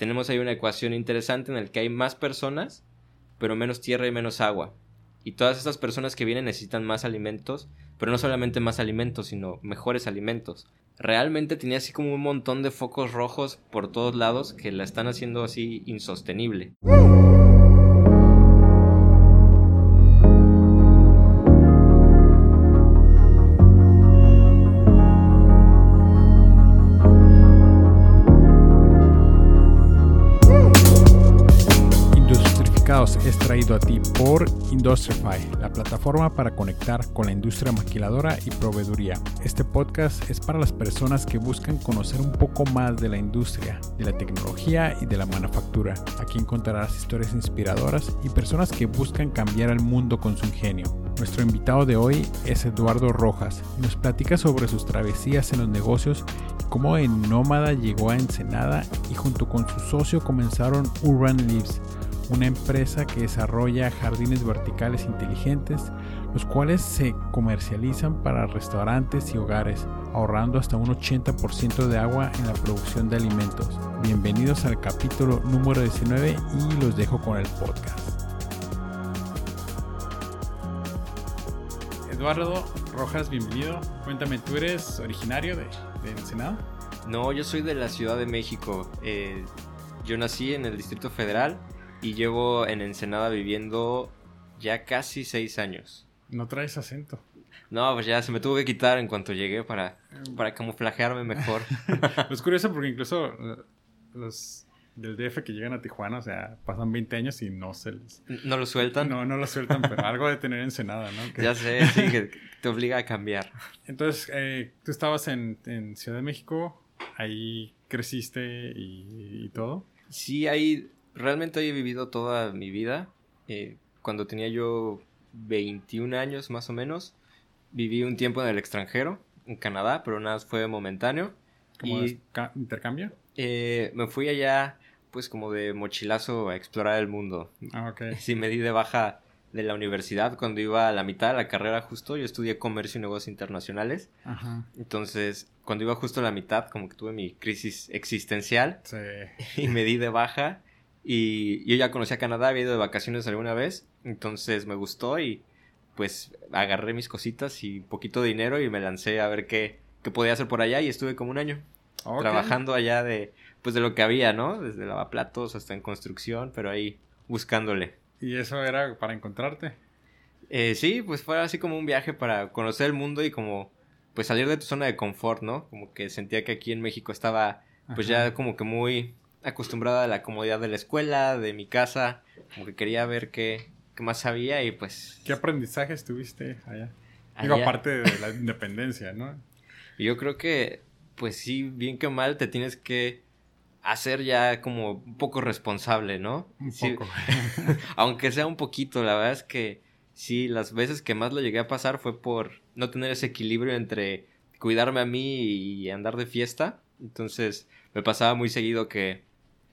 tenemos ahí una ecuación interesante en la que hay más personas, pero menos tierra y menos agua. Y todas estas personas que vienen necesitan más alimentos, pero no solamente más alimentos, sino mejores alimentos. Realmente tenía así como un montón de focos rojos por todos lados que la están haciendo así insostenible. Traído a ti por Industrify, la plataforma para conectar con la industria maquiladora y proveeduría. Este podcast es para las personas que buscan conocer un poco más de la industria, de la tecnología y de la manufactura. Aquí encontrarás historias inspiradoras y personas que buscan cambiar el mundo con su ingenio. Nuestro invitado de hoy es Eduardo Rojas nos platica sobre sus travesías en los negocios y cómo en Nómada llegó a Ensenada y junto con su socio comenzaron Urban Leaves una empresa que desarrolla jardines verticales inteligentes, los cuales se comercializan para restaurantes y hogares, ahorrando hasta un 80% de agua en la producción de alimentos. Bienvenidos al capítulo número 19 y los dejo con el podcast. Eduardo Rojas, bienvenido. Cuéntame, ¿tú eres originario de, Ensenada? No, yo soy de la Ciudad de México. Eh, yo nací en el Distrito Federal y llevo en Ensenada viviendo ya casi seis años. No traes acento. No, pues ya se me tuvo que quitar en cuanto llegué para, para camuflajearme mejor. es curioso porque incluso eh, los del DF que llegan a Tijuana, o sea, pasan 20 años y no se les... ¿No lo sueltan? No, no lo sueltan, pero algo de tener Ensenada, ¿no? Ya sé, sí, que te obliga a cambiar. Entonces, eh, tú estabas en, en, Ciudad de México, ahí creciste y, y todo. Sí, ahí realmente he vivido toda mi vida. Eh, cuando tenía yo 21 años más o menos, viví un tiempo en el extranjero, en Canadá, pero nada fue momentáneo. ¿Como y, intercambio? Eh, me fui allá, pues como de mochilazo a explorar el mundo. Ah, ok. Sí, me di de baja de la universidad cuando iba a la mitad de la carrera justo. Yo estudié comercio y negocios internacionales. Ajá. Entonces, cuando iba justo a la mitad, como que tuve mi crisis existencial. Sí. Y me di de baja. Y yo ya conocía Canadá, había ido de vacaciones alguna vez, entonces me gustó y pues agarré mis cositas y poquito dinero y me lancé a ver qué, qué podía hacer por allá y estuve como un año trabajando allá de pues de lo que había, ¿no? Desde lavaplatos hasta en construcción, pero ahí buscándole. ¿Y eso era para encontrarte? Eh, sí, pues fue así como un viaje para conocer el mundo y como pues salir de tu zona de confort, ¿no? Como que sentía que aquí en México estaba pues ya como que muy acostumbrada a la comodidad de la escuela, de mi casa, como que quería ver qué, qué más sabía y pues... ¿Qué aprendizajes tuviste allá? Digo, aparte de la independencia, ¿no? Yo creo que, pues sí, bien que mal, te tienes que hacer ya como un poco responsable, ¿no? Un poco. Aunque sea un poquito, la verdad es que sí, las veces que más lo llegué a pasar fue por no tener ese equilibrio entre cuidarme a mí y andar de fiesta. Entonces me pasaba muy seguido que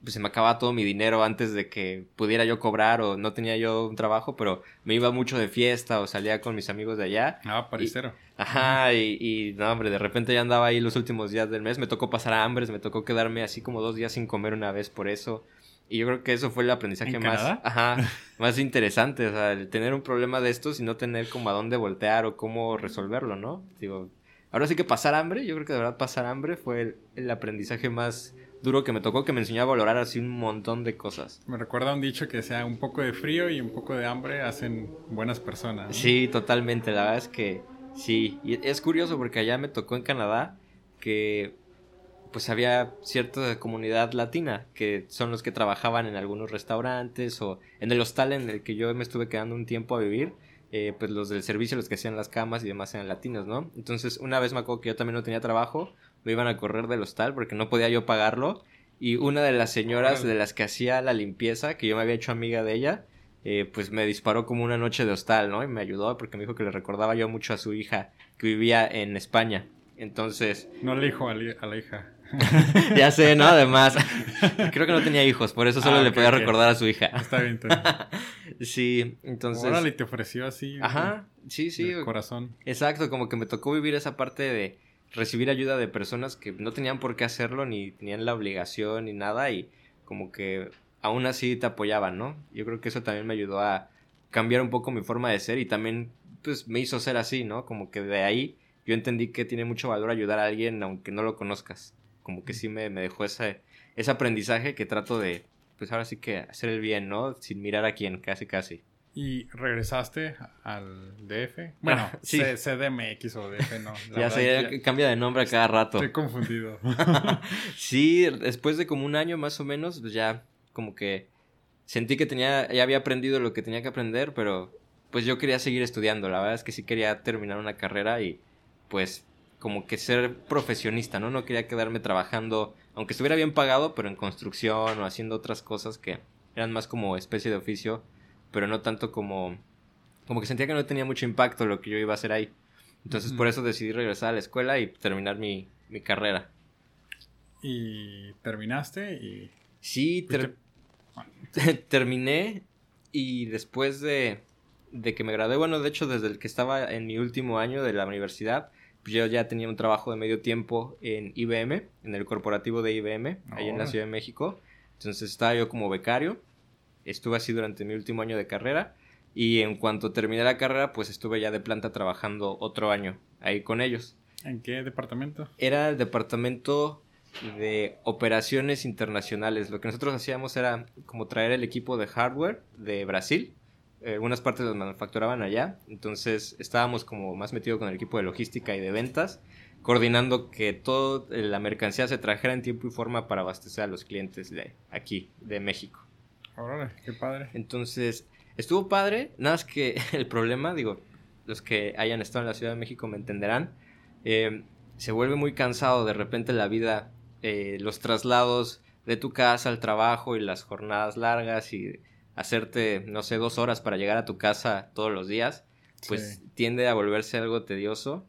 pues se me acababa todo mi dinero antes de que pudiera yo cobrar o no tenía yo un trabajo, pero me iba mucho de fiesta o salía con mis amigos de allá. Ah, parisero. ajá, y, y, no, hombre, de repente ya andaba ahí los últimos días del mes, me tocó pasar a hambres, me tocó quedarme así como dos días sin comer una vez por eso. Y yo creo que eso fue el aprendizaje más, ajá, más interesante, o sea, el tener un problema de estos y no tener como a dónde voltear o cómo resolverlo, ¿no? Digo, ahora sí que pasar hambre, yo creo que de verdad pasar hambre fue el, el aprendizaje más duro que me tocó que me enseñó a valorar así un montón de cosas. Me recuerda un dicho que sea un poco de frío y un poco de hambre hacen buenas personas. Sí, totalmente. La verdad es que sí. Y es curioso porque allá me tocó en Canadá que pues había cierta comunidad latina que son los que trabajaban en algunos restaurantes o en el hostal en el que yo me estuve quedando un tiempo a vivir. Eh, pues los del servicio, los que hacían las camas y demás eran latinos, ¿no? Entonces, una vez me acuerdo que yo también no tenía trabajo, me iban a correr del hostal porque no podía yo pagarlo. Y una de las señoras de las que hacía la limpieza, que yo me había hecho amiga de ella, eh, pues me disparó como una noche de hostal, ¿no? Y me ayudó porque me dijo que le recordaba yo mucho a su hija que vivía en España. Entonces... No le dijo a la hija. ya sé, ¿no? Además, creo que no tenía hijos, por eso solo ah, le podía recordar a su hija. Está bien, Sí, entonces... Órale, te ofreció así. Ajá, sí, sí. corazón. Exacto, como que me tocó vivir esa parte de recibir ayuda de personas que no tenían por qué hacerlo, ni tenían la obligación, ni nada, y como que aún así te apoyaban, ¿no? Yo creo que eso también me ayudó a cambiar un poco mi forma de ser y también pues me hizo ser así, ¿no? Como que de ahí yo entendí que tiene mucho valor ayudar a alguien aunque no lo conozcas. Como que sí me, me dejó ese, ese aprendizaje que trato de, pues ahora sí que hacer el bien, ¿no? Sin mirar a quién, casi casi. ¿Y regresaste al DF? Bueno, Ah, sí. CDMX o DF, no. ya que cambia de nombre a cada rato. Estoy confundido. Sí, después de como un año más o menos, pues ya como que sentí que tenía, ya había aprendido lo que tenía que aprender, pero pues yo quería seguir estudiando. La verdad es que sí quería terminar una carrera y pues como que ser profesionista, ¿no? No quería quedarme trabajando, aunque estuviera bien pagado, pero en construcción o haciendo otras cosas que eran más como especie de oficio, pero no tanto como como que sentía que no tenía mucho impacto lo que yo iba a hacer ahí. Entonces por eso decidí regresar a la escuela y terminar mi, mi carrera. y terminaste y... Sí, ter- terminé y después de, de que me gradué, bueno, de hecho desde el que estaba en mi último año de la universidad, pues yo ya tenía un trabajo de medio tiempo en IBM, en el corporativo de IBM, ahí en la. Ciudad de México. Entonces estaba yo como becario, estuve así durante mi último año de carrera y en cuanto terminé la carrera, pues estuve ya de planta trabajando otro año ahí con ellos. ¿En qué departamento? Era el departamento de operaciones internacionales. Lo que nosotros hacíamos era como traer el equipo de hardware de Brasil. Eh, Algunas partes los manufacturaban allá. Entonces estábamos como más metidos con el equipo de logística y de ventas, coordinando que toda la mercancía se trajera en tiempo y forma para abastecer a los clientes de aquí, de México. Órale, qué padre. Entonces, estuvo padre, nada más que el problema, digo, los que hayan estado en la Ciudad de México me entenderán, eh, se vuelve muy cansado de repente la vida, eh, los traslados de tu casa al trabajo y las jornadas largas y hacerte, no sé, dos horas para llegar a tu casa todos los días, pues Sí. tiende a volverse algo tedioso.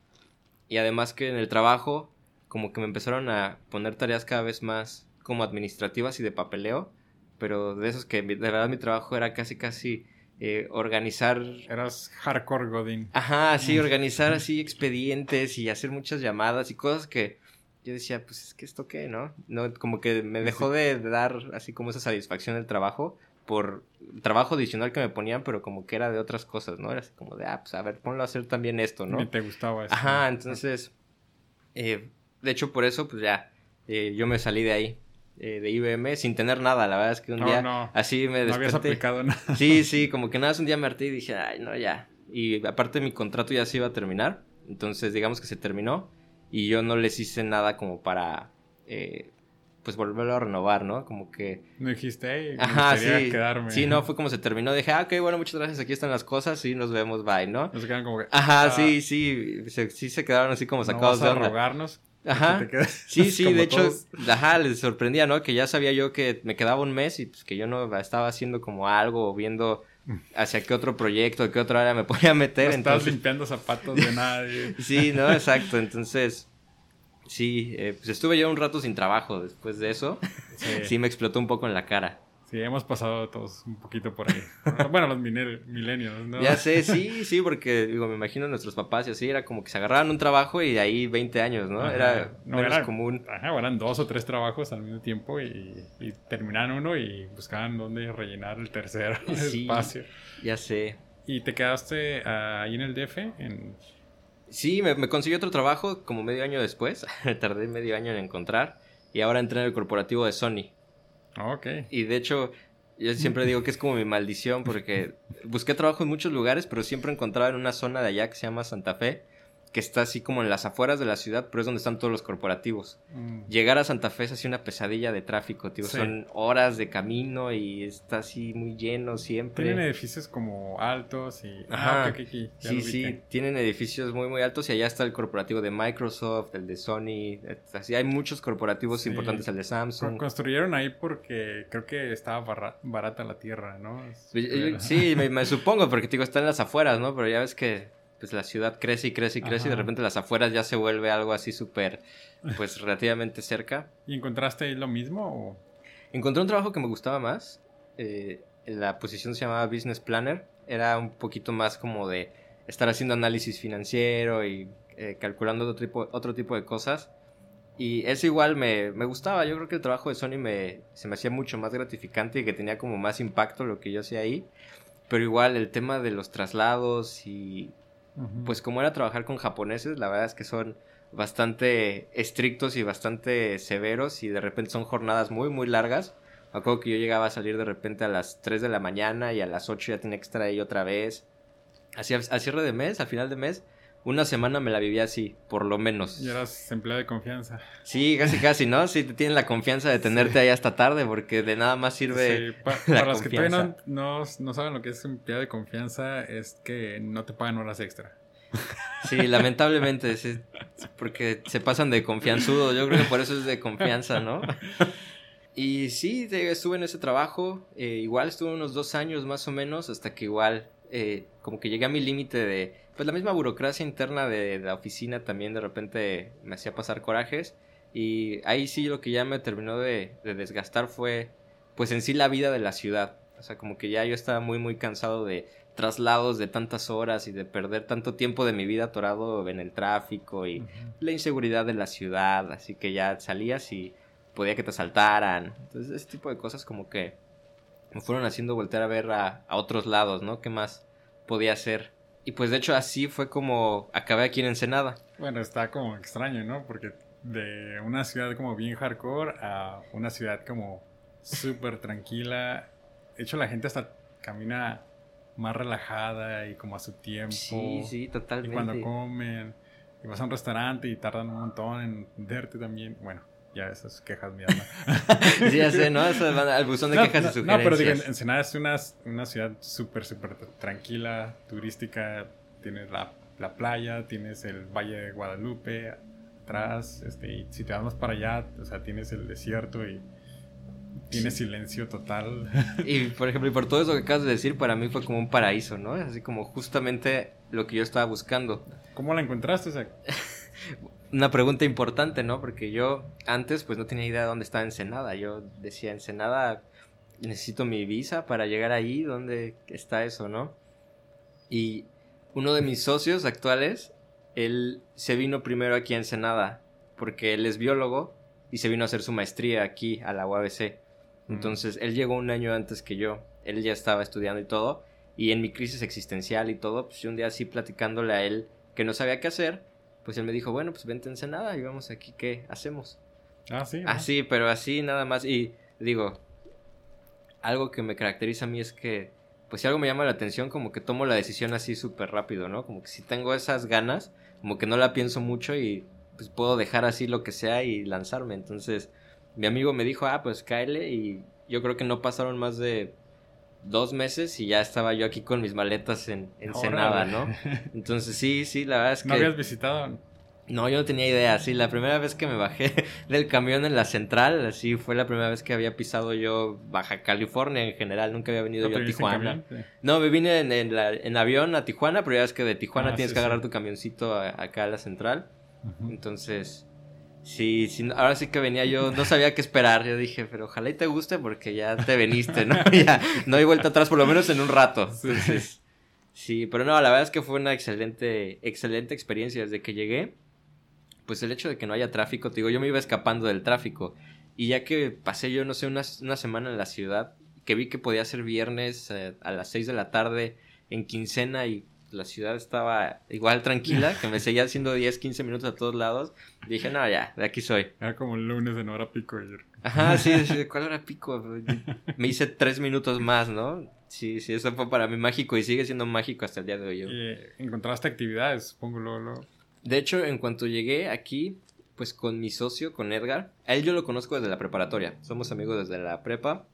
Y además que en el trabajo, como que me empezaron a poner tareas cada vez más como administrativas y de papeleo, pero de esos que de verdad mi trabajo era casi casi eh, organizar Eras hardcore Godín. Ajá, sí, organizar así expedientes y hacer muchas llamadas y cosas que yo decía, pues es que esto qué, ¿no? No, como que me dejó de dar así como esa satisfacción del trabajo por trabajo adicional que me ponían, pero como que era de otras cosas, ¿no? Era así como de, ah, pues a ver, ponlo a hacer también esto, ¿no? te gustaba eso. Ajá, entonces, eh, de hecho por eso, pues ya, eh, yo me salí de ahí, eh, de IBM, sin tener nada, la verdad es que un No, día no. así me No habías desperté. aplicado nada. Sí, sí, como que nada, más un día me harté y dije, ay, no, ya. Y aparte mi contrato ya se iba a terminar, entonces digamos que se terminó y yo no les hice nada como para, eh, pues volverlo a renovar, ¿no? Como que... No dijiste, hey, me Ajá, sí. quedarme. Sí, no, fue como se terminó. Dije, ah, ok, bueno, muchas gracias, aquí están las cosas, sí, nos vemos, bye, ¿no? No se quedan como que. Ajá, ah, sí, sí, se- sí se quedaron así como no sacados de a onda. rogarnos. Ajá. Sí, sí, de hecho, ajá, les sorprendía, ¿no? Que ya sabía yo que me quedaba un mes y pues que yo no estaba haciendo como algo o viendo hacia qué otro proyecto, qué otra área me podía meter. No estás entonces, limpiando zapatos de nadie. sí, no, exacto. Entonces, sí, eh, pues estuve yo un rato sin trabajo después de eso. Sí. Sí, me explotó un poco en la cara. Sí, hemos pasado todos un poquito por ahí. Bueno, los milenios, ¿no? Ya sé, sí, sí, porque digo, me imagino nuestros papás y así, era como que se agarraban un trabajo y de ahí 20 años, ¿no? Ajá. Era No, menos era- común. Ajá, eran dos o tres trabajos al mismo tiempo y, y terminaban uno y buscaban dónde rellenar el tercer Sí. espacio. Ya sé. ¿Y te quedaste ah, ahí en el DF? En... Sí, me, me consiguió otro trabajo como medio año después. Tardé medio año en encontrar. Y ahora entré en el corporativo de Sony. Ah, Ok. Y de hecho, yo siempre digo que es como mi maldición porque busqué trabajo en muchos lugares, pero siempre encontraba en una zona de allá que se llama Santa Fe, que está así como en las afueras de la ciudad, pero es donde están todos los corporativos. Mm. Llegar a Santa Fe es así una pesadilla de tráfico, tío. Sí. Son horas de camino y está así muy lleno siempre. Tienen edificios como altos y... Ajá. Ah, Sí, sí, tienen edificios muy, muy altos y allá está el corporativo de Microsoft, el de Sony, eh, así hay muchos corporativos Sí. importantes, el de Samsung. Construyeron ahí porque creo que estaba barata la tierra, ¿no? Es- Pues, pero- Sí, me, me supongo, porque digo, está en las afueras, ¿no? Pero ya ves que pues la ciudad crece y crece y crece y de repente las afueras ya se vuelve algo así súper, pues relativamente cerca. ¿Y encontraste lo mismo? O... Encontré un trabajo que me gustaba más. eh, la posición se llamaba Business Planner. Era un poquito más como de estar haciendo análisis financiero y eh, calculando otro tipo, otro tipo de cosas. Y eso igual me, me, gustaba. Yo creo que el trabajo de Sony me, se me hacía mucho más gratificante y que tenía como más impacto lo que yo hacía ahí. Pero igual el tema de los traslados y pues como era trabajar con japoneses, la verdad es que son bastante estrictos y bastante severos y de repente son jornadas muy muy largas. Me acuerdo que yo llegaba a salir de repente a las 3 de la mañana y a las 8 ya tenía que estar ahí otra vez. Así a cierre de mes, al final de mes, una semana me la vivía así, por lo menos. Y eras empleado de confianza. Sí, casi casi, ¿no? Sí, te tienen la confianza de tenerte ahí hasta tarde porque de nada más sirve. Sí. para los que todavía no, no, saben lo que es empleado de confianza, es que no te pagan horas extra. Sí, lamentablemente, sí, porque se pasan de confianzudo. Yo creo que por eso es de confianza, ¿no? Y sí, estuve en ese trabajo. Eh, igual estuve unos dos años más o menos, hasta que igual, eh, como que llegué a mi límite de pues la misma burocracia interna de, la oficina también de repente me hacía pasar corajes y ahí sí lo que ya me terminó de, desgastar fue pues en sí la vida de la ciudad. O sea, como que ya yo estaba muy muy cansado de traslados de tantas horas y de perder tanto tiempo de mi vida atorado en el tráfico y la inseguridad de la ciudad, así que ya salías y podía que te asaltaran. Entonces, ese tipo de cosas como que me fueron haciendo voltear a ver a, a otros lados, ¿no? ¿Qué más podía hacer? Y pues de hecho así fue como acabé aquí en Ensenada. Bueno, está como extraño, ¿no? Porque de una ciudad como bien hardcore a una ciudad como súper tranquila. De hecho, la gente hasta camina más relajada y como a su tiempo. Sí, sí, totalmente. Y cuando comen, y vas a un restaurante y tardan un montón en verte también. Bueno, ya esas quejas mías. sí, ya sé, ¿no? Eso al buzón de quejas y sugerencias. No, pero digo, Ensenada es una, una ciudad súper, súper tranquila, turística. Tienes la, la, playa, tienes el Valle de Guadalupe atrás. Este, y si te vas más para allá, o sea, tienes el desierto y tienes silencio total. Y por ejemplo, y por todo eso que acabas de decir, para mí fue como un paraíso, ¿no? Así como justamente lo que yo estaba buscando. ¿Cómo la encontraste? O sea? una pregunta importante, ¿no? Porque yo antes pues no tenía idea de dónde estaba Ensenada. Yo decía, Ensenada, necesito mi visa para llegar ahí, ¿dónde está eso, no? Y uno de mis socios actuales, él se vino primero aquí a Ensenada, porque él es biólogo y se vino a hacer su maestría aquí a la UABC. Mm. Entonces, él llegó un año antes que yo. Él ya estaba estudiando y todo. Y en mi crisis existencial y todo, pues un día así platicándole a él que no sabía qué hacer, pues él me dijo, bueno, pues vente en nada y vamos aquí, ¿qué hacemos? Ah, sí. Así, pero así nada más. Y digo, algo que me caracteriza a mí es que, pues si algo me llama la atención, como que tomo la decisión así súper rápido, ¿no? Como que si tengo esas ganas, como que no la pienso mucho y pues puedo dejar así lo que sea y lanzarme. Entonces, mi amigo me dijo, ah, pues cáele y yo creo que no pasaron más de dos meses y ya estaba yo aquí con mis maletas en, en Senada, ¿no? Entonces sí, sí, la verdad es que... ¿No habías visitado? No, yo no tenía idea, sí, la primera vez que me bajé del camión en la central, así fue la primera vez que había pisado yo Baja California en general, nunca había venido yo a Tijuana. No, me vine en, en, avión a Tijuana, pero ya es que de Tijuana ah, tienes que agarrar tu camioncito acá a la central. Entonces, Sí, sí, ahora sí que venía yo, no sabía qué esperar. Yo dije, pero ojalá y te guste porque ya te veniste, ¿no? ya no hay vuelta atrás, por lo menos en un rato. Entonces, sí, pero no, la verdad es que fue una excelente, excelente experiencia desde que llegué. Pues el hecho de que no haya tráfico, te digo, yo me iba escapando del tráfico. Y ya que pasé yo, no sé, una, una semana en la ciudad, que vi que podía ser viernes eh, a las 6 de la tarde en quincena y la ciudad estaba igual tranquila, que me seguía haciendo 10, 15 minutos a todos lados. dije, no, ya, de aquí soy. Era como el lunes en hora pico ayer. Ajá, sí, ¿de cuál hora pico? Me hice 3 minutos más, ¿no? Sí, sí, eso fue para mí mágico y sigue siendo mágico hasta el día de hoy. Eh, ¿Encontraste actividades, supongo, luego, De hecho, en cuanto llegué aquí, pues con mi socio, con Edgar, a él yo lo conozco desde la preparatoria. Somos amigos desde la prepa.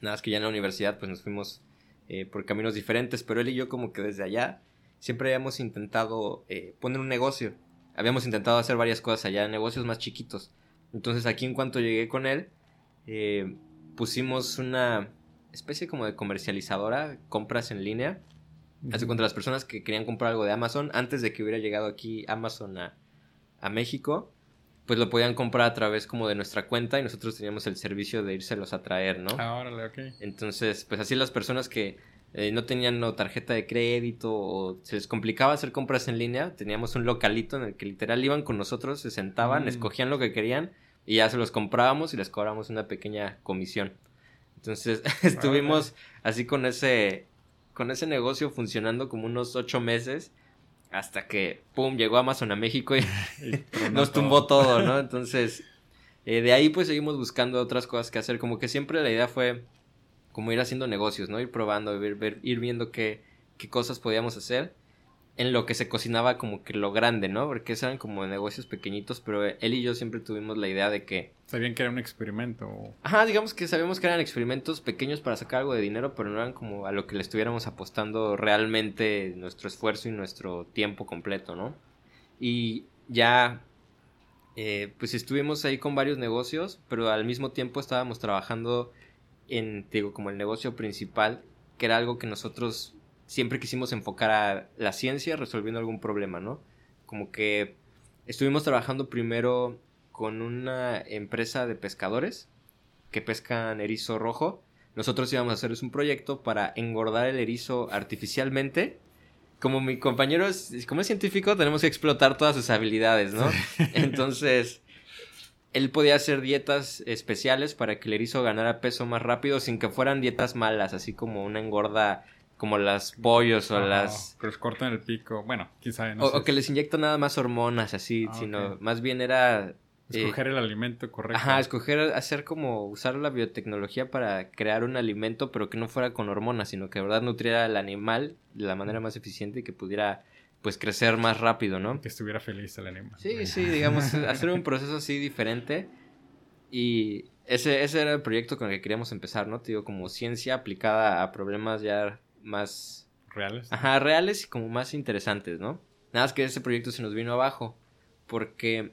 Nada más que ya en la universidad, pues nos fuimos eh, por caminos diferentes, pero él y yo como que desde allá siempre habíamos intentado eh, poner un negocio. Habíamos intentado hacer varias cosas allá, negocios más chiquitos. Entonces aquí en cuanto llegué con él, eh, pusimos una especie como de comercializadora, compras en línea. Así contra las personas que querían comprar algo de Amazon, antes de que hubiera llegado aquí Amazon a, a México, pues lo podían comprar a través como de nuestra cuenta y nosotros teníamos el servicio de írselos a traer, ¿no? Ah, órale, ok. Entonces, pues así las personas que eh, no tenían no, tarjeta de crédito o se les complicaba hacer compras en línea, teníamos un localito en el que literal iban con nosotros, se sentaban, Mm. escogían lo que querían y ya se los comprábamos y les cobrábamos una pequeña comisión. Entonces estuvimos así con ese, con ese negocio funcionando como unos ocho meses hasta que, ¡pum!, llegó Amazon a México y nos tumbó todo, ¿no? Entonces, eh, de ahí pues seguimos buscando otras cosas que hacer. Como que siempre la idea fue como ir haciendo negocios, ¿no? Ir probando, ver, ver- ir viendo qué, qué cosas podíamos hacer en lo que se cocinaba como que lo grande, ¿no? Porque eran como negocios pequeñitos, pero él y yo siempre tuvimos la idea de que, Sabían que era un experimento. ajá, digamos que sabíamos que eran experimentos pequeños para sacar algo de dinero, pero no eran como a lo que le estuviéramos apostando realmente nuestro esfuerzo y nuestro tiempo completo, ¿no? Y ya, eh, pues estuvimos ahí con varios negocios, pero al mismo tiempo estábamos trabajando en, digo, como el negocio principal, que era algo que nosotros siempre quisimos enfocar a la ciencia resolviendo algún problema, ¿no? Como que estuvimos trabajando primero con una empresa de pescadores que pescan erizo rojo. Nosotros íbamos a hacerles un proyecto para engordar el erizo artificialmente. Como mi compañero es, como es científico, tenemos que explotar todas sus habilidades, ¿no? Entonces, él podía hacer dietas especiales para que el erizo ganara peso más rápido sin que fueran dietas malas, así como una engorda como las pollos o las... Que les cortan el pico. Bueno, quién sabe. No o, sé. o que les inyectan nada más hormonas, así, Ah, sino más bien era... eh, Escoger el alimento correcto. Ajá, escoger, hacer como usar la biotecnología para crear un alimento, pero que no fuera con hormonas, sino que de verdad nutriera al animal de la manera más eficiente y que pudiera, pues, crecer más rápido, ¿no? Que estuviera feliz el animal. Sí, sí, digamos, hacer un proceso así diferente. Y ese, ese era el proyecto con el que queríamos empezar, ¿no? Te digo, como ciencia aplicada a problemas ya más ¿Reales? Ajá, reales y como más interesantes, ¿no? Nada más que ese proyecto se nos vino abajo porque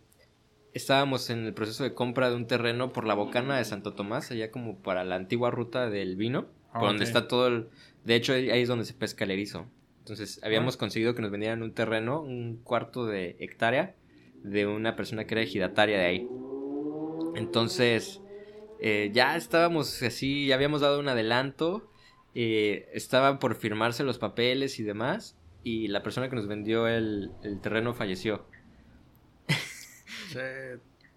estábamos en el proceso de compra de un terreno por la bocana de Santo Tomás, allá como para la antigua ruta del vino, Ah, por donde ok. está todo el... De hecho, ahí ahí es donde se pesca el erizo. Entonces, habíamos Ah. conseguido que nos vendieran un terreno, un cuarto de hectárea, de una persona que era ejidataria de ahí. Entonces, eh, ya estábamos así, ya habíamos dado un adelanto, eh, estaban por firmarse los papeles y demás, y la persona que nos vendió el, el terreno falleció.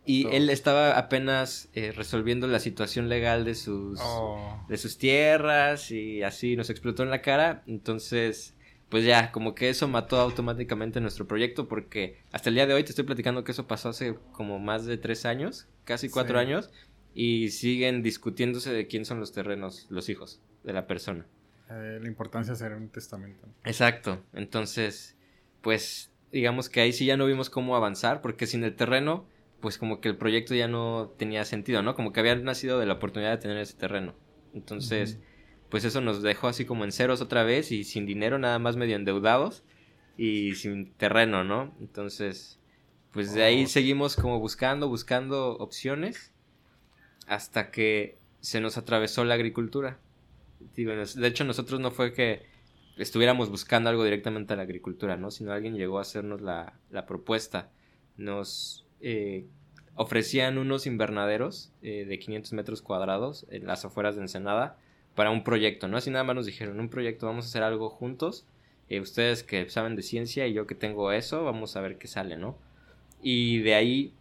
Y él estaba apenas eh, resolviendo la situación legal de sus, Oh. de sus tierras y así nos explotó en la cara. Entonces, pues ya, como que eso mató automáticamente nuestro proyecto porque hasta el día de hoy te estoy platicando que eso pasó hace como más de tres años, casi cuatro Sí. años, y siguen discutiéndose de quién son los terrenos, los hijos de la persona. Eh, la importancia de hacer un testamento. Exacto. Entonces, pues digamos que ahí sí ya no vimos cómo avanzar, porque sin el terreno, pues como que el proyecto ya no tenía sentido, ¿no? Como que había nacido de la oportunidad de tener ese terreno. Entonces, pues eso nos dejó así como en ceros otra vez y sin dinero, nada más medio endeudados y sin terreno, ¿no? Entonces, pues de ahí Oh. seguimos como buscando, buscando opciones hasta que se nos atravesó la agricultura. De hecho, nosotros no fue que estuviéramos buscando algo directamente a la agricultura, ¿no? Sino alguien llegó a hacernos la, la propuesta. Nos eh, ofrecían unos invernaderos eh, de 500 metros cuadrados en las afueras de Ensenada para un proyecto, ¿no? Así nada más nos dijeron, un proyecto, vamos a hacer algo juntos. eh, ustedes que saben de ciencia y yo que tengo eso, vamos a ver qué sale, ¿no? Y de ahí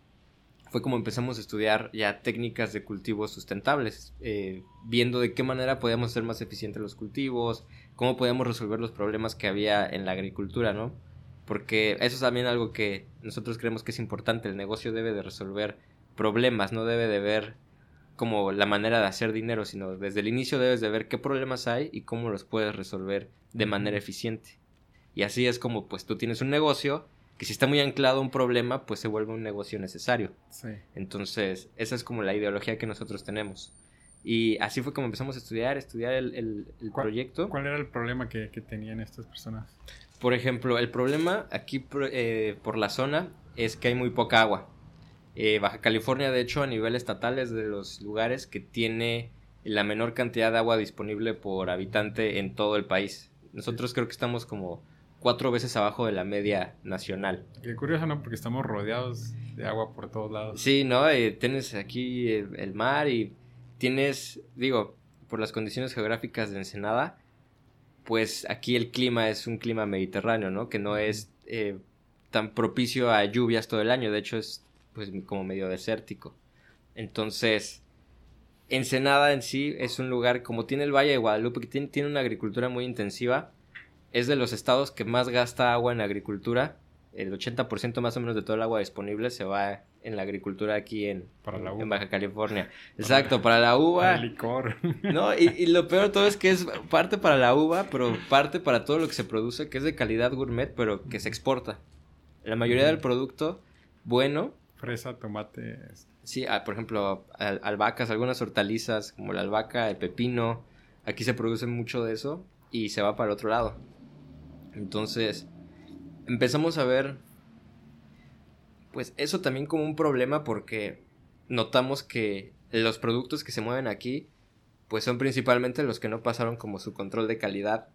fue como empezamos a estudiar ya técnicas de cultivos sustentables, eh, viendo de qué manera podíamos hacer más eficientes los cultivos, cómo podíamos resolver los problemas que había en la agricultura, ¿no? Porque eso es también algo que nosotros creemos que es importante, el negocio debe de resolver problemas, no debe de ver como la manera de hacer dinero, sino desde el inicio debes de ver qué problemas hay y cómo los puedes resolver de manera eficiente. Y así es como pues tú tienes un negocio que si está muy anclado a un problema, pues se vuelve un negocio necesario. Sí. Entonces, esa es como la ideología que nosotros tenemos. Y así fue como empezamos a estudiar, estudiar el, el- el ¿Cuál- proyecto. ¿Cuál era el problema que, que tenían estas personas? Por ejemplo, el problema aquí eh, por la zona es que hay muy poca agua. Eh, Baja California, de hecho, a nivel estatal es de los lugares que tiene la menor cantidad de agua disponible por habitante en todo el país. Nosotros creo que estamos como cuatro veces abajo de la media nacional. Qué curioso, ¿no? Porque estamos rodeados de agua por todos lados. Sí, ¿no? Eh, tienes aquí el, el mar y tienes, digo, por las condiciones geográficas de Ensenada, pues aquí el clima es un clima mediterráneo, ¿no? Que no es eh, tan propicio a lluvias todo el año, de hecho es pues como medio desértico. Entonces, Ensenada en sí es un lugar, como tiene el Valle de Guadalupe, que tiene, tiene una agricultura muy intensiva, es de los estados que más gasta agua en agricultura. El 80% más o menos de todo el agua disponible se va en la agricultura aquí en, en Baja California. Exacto, para la uva. Para el licor. No, y, y, lo peor de todo es que es parte para la uva, pero parte para todo lo que se produce, que es de calidad gourmet, pero que se exporta. La mayoría del producto bueno. Fresa, tomate. Sí, ah, por ejemplo, albahacas, algunas hortalizas como la albahaca, el pepino. Aquí se produce mucho de eso y se va para el otro lado. Entonces, empezamos a ver pues eso también como un problema porque notamos que los productos que se mueven aquí pues son principalmente los que no pasaron como su control de calidad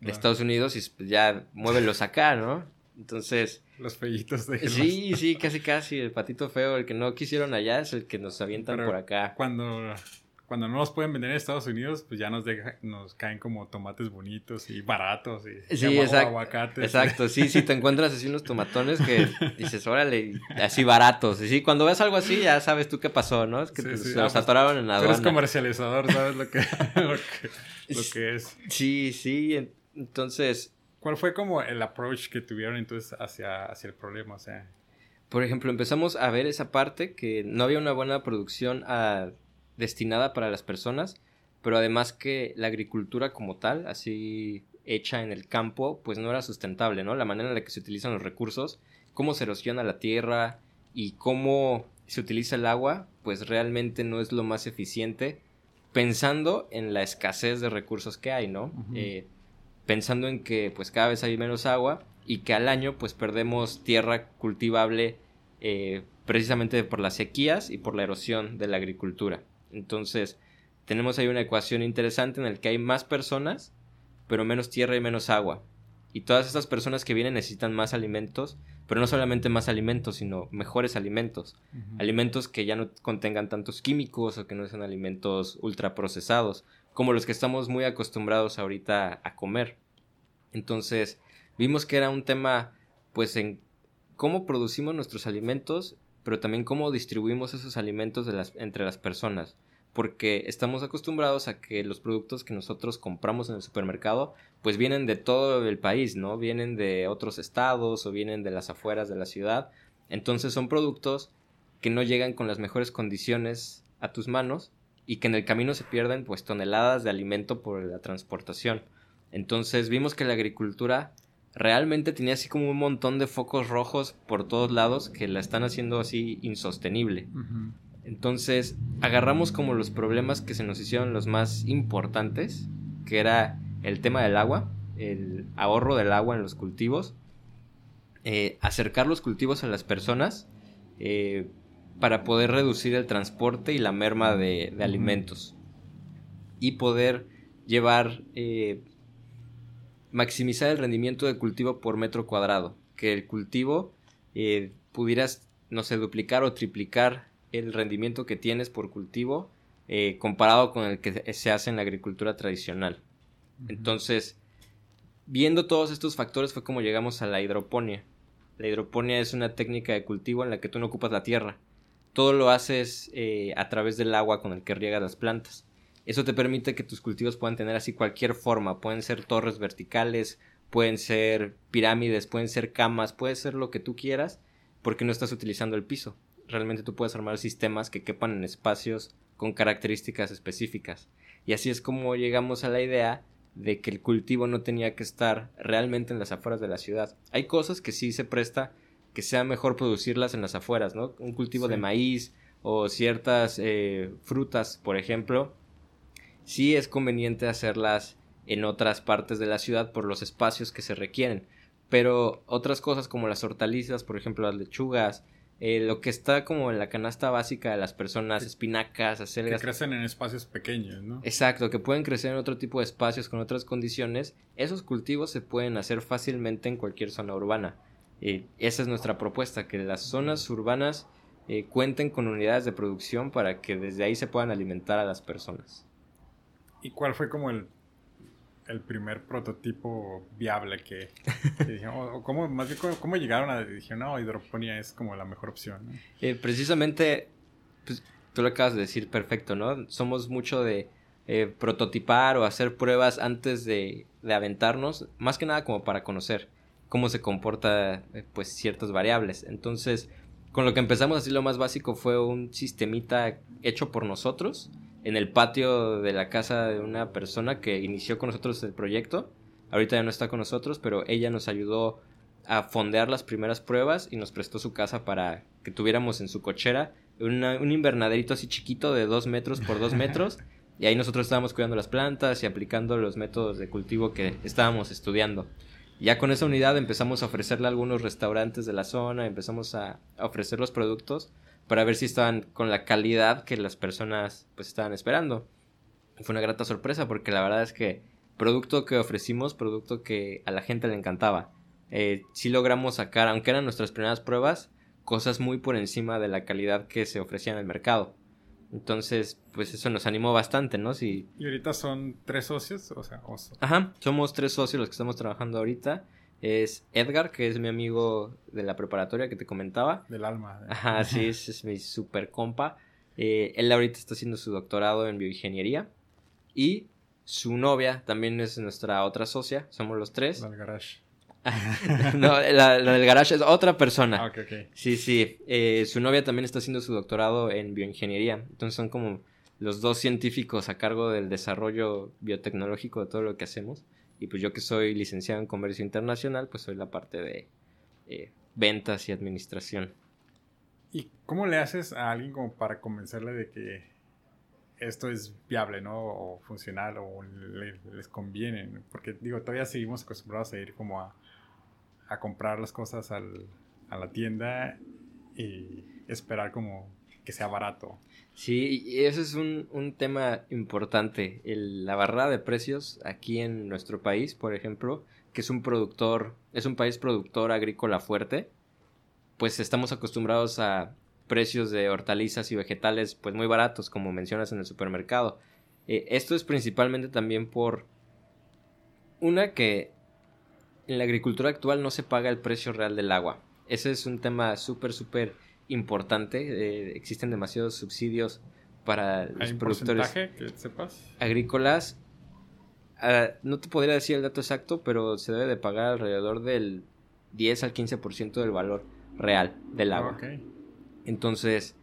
de Estados Unidos y pues, ya muévenlos acá, ¿no? Entonces... Los pellitos de... Sí, sí, casi casi. El patito feo, el que no quisieron allá es el que nos avientan por acá. Cuando cuando no los pueden vender en Estados Unidos, pues ya nos, nos caen como tomates bonitos y baratos y sí, exacto, aguacates. Exacto, sí, sí, te encuentras así unos tomatones que dices, órale, así baratos. Y sí, cuando ves algo así ya sabes tú qué pasó, ¿no? Es que se los ah, pues, atoraron en la aduana. Tú eres comercializador, sabes lo que, lo que, es. Sí, sí, entonces... ¿Cuál fue como el approach que tuvieron entonces hacia, hacia el problema? O sea... Por ejemplo, empezamos a ver esa parte que no había una buena producción a destinada para las personas, pero además que la agricultura como tal, así hecha en el campo, pues no era sustentable, ¿no? La manera en la que se utilizan los recursos, cómo se erosiona la tierra y cómo se utiliza el agua, pues realmente no es lo más eficiente, pensando en la escasez de recursos que hay, ¿no? Eh, pensando en que pues cada vez hay menos agua y que al año pues perdemos tierra cultivable eh, precisamente por las sequías y por la erosión de la agricultura. Entonces, tenemos ahí una ecuación interesante en la que hay más personas, pero menos tierra y menos agua. Y todas estas personas que vienen necesitan más alimentos, pero no solamente más alimentos, sino mejores alimentos. Alimentos que ya no contengan tantos químicos o que no sean alimentos ultraprocesados, como los que estamos muy acostumbrados ahorita a comer. Entonces, vimos que era un tema, pues, en cómo producimos nuestros alimentos pero también cómo distribuimos esos alimentos entre las personas. Porque estamos acostumbrados a que los productos que nosotros compramos en el supermercado, pues vienen de todo el país, ¿no? Vienen de otros estados o vienen de las afueras de la ciudad. Entonces son productos que no llegan con las mejores condiciones a tus manos y que en el camino se pierden pues toneladas de alimento por la transportación. Entonces vimos que la agricultura realmente tenía así como un montón de focos rojos por todos lados que la están haciendo así insostenible. Entonces agarramos como los problemas que se nos hicieron los más importantes, que era el tema del agua, el ahorro del agua en los cultivos, eh, acercar los cultivos a las personas eh, para poder reducir el transporte y la merma de, alimentos. Y poder llevar eh, maximizar el rendimiento de cultivo por metro cuadrado, que el cultivo eh, pudieras, no sé, duplicar o triplicar el rendimiento que tienes por cultivo eh, comparado con el que se hace en la agricultura tradicional. Entonces, viendo todos estos factores fue como llegamos a la hidroponía. La hidroponía es una técnica de cultivo en la que tú no ocupas la tierra. Todo lo haces eh, a través del agua con el que riegas las plantas. Eso te permite que tus cultivos puedan tener así cualquier forma. Pueden ser torres verticales, pueden ser pirámides, pueden ser camas, puede ser lo que tú quieras, porque no estás utilizando el piso. Realmente tú puedes armar sistemas que quepan en espacios con características específicas. Y así es como llegamos a la idea de que el cultivo no tenía que estar realmente en las afueras de la ciudad. Hay cosas que sí se presta que sea mejor producirlas en las afueras, ¿no? Un cultivo de maíz o ciertas eh, frutas, por ejemplo, sí es conveniente hacerlas en otras partes de la ciudad por los espacios que se requieren. Pero otras cosas como las hortalizas, por ejemplo las lechugas, eh, lo que está como en la canasta básica de las personas, espinacas, acelgas. Que crecen en espacios pequeños, ¿no? Exacto, que pueden crecer en otro tipo de espacios con otras condiciones. Esos cultivos se pueden hacer fácilmente en cualquier zona urbana. y esa es nuestra propuesta, que las zonas urbanas eh, cuenten con unidades de producción para que desde ahí se puedan alimentar a las personas. ¿Y cuál fue como el, el primer prototipo viable que, dijeron, o, cómo, más bien cómo, llegaron a dijeron, no, hidroponía es como la mejor opción. Eh, precisamente, pues, tú lo acabas de decir perfecto, ¿no? Somos mucho de eh, prototipar o hacer pruebas antes de, de, aventarnos, más que nada como para conocer cómo se comporta eh, pues ciertas variables. Entonces, con lo que empezamos así lo más básico fue un sistemita hecho por nosotros en el patio de la casa de una persona que inició con nosotros el proyecto. Ahorita ya no está con nosotros, pero ella nos ayudó a fondear las primeras pruebas y nos prestó su casa para que tuviéramos en su cochera un invernaderito así chiquito de dos metros por dos metros. y ahí nosotros estábamos cuidando las plantas y aplicando los métodos de cultivo que estábamos estudiando. Ya con esa unidad empezamos a ofrecerle a algunos restaurantes de la zona, empezamos a ofrecer los productos para ver si estaban con la calidad que las personas pues estaban esperando. Fue una grata sorpresa porque la verdad es que producto que ofrecimos, producto que a la gente le encantaba. Eh, sí logramos sacar, aunque eran nuestras primeras pruebas, cosas muy por encima de la calidad que se ofrecía en el mercado. Entonces, pues eso nos animó bastante, ¿no? Y ahorita son tres socios, o sea, Ajá, somos tres socios los que estamos trabajando ahorita es Edgar, que es mi amigo de la preparatoria que te comentaba. Del alma. Ajá, sí, es, mi super compa. Eh, él ahorita está haciendo su doctorado en bioingeniería. Y su novia también es nuestra otra socia. Somos los tres. La del garage. no, la, del garage es otra persona. Ah, ok, ok. Sí, sí. Eh, su novia también está haciendo su doctorado en bioingeniería. Entonces son como los dos científicos a cargo del desarrollo biotecnológico de todo lo que hacemos. Y pues yo que soy licenciado en comercio internacional, pues soy la parte de eh, ventas y administración. ¿Y cómo le haces a alguien como para convencerle de que esto es viable, ¿no? O funcional, o les conviene? Porque digo, todavía seguimos acostumbrados a ir como a, a comprar las cosas al, a la tienda y esperar como que sea barato. Sí, y ese es un, un tema importante. La barrera de precios aquí en nuestro país, por ejemplo, que es un productor, es un país productor agrícola fuerte, pues estamos acostumbrados a precios de hortalizas y vegetales pues muy baratos, como mencionas en el supermercado. Eh, esto es principalmente también por una que en la agricultura actual no se paga el precio real del agua. Ese es un tema súper, súper importante. Eh, existen demasiados subsidios para los productores que sepas? agrícolas. Ah, no te podría decir el dato exacto, pero se debe de pagar alrededor del 10 al 15% del valor real del agua. Entonces,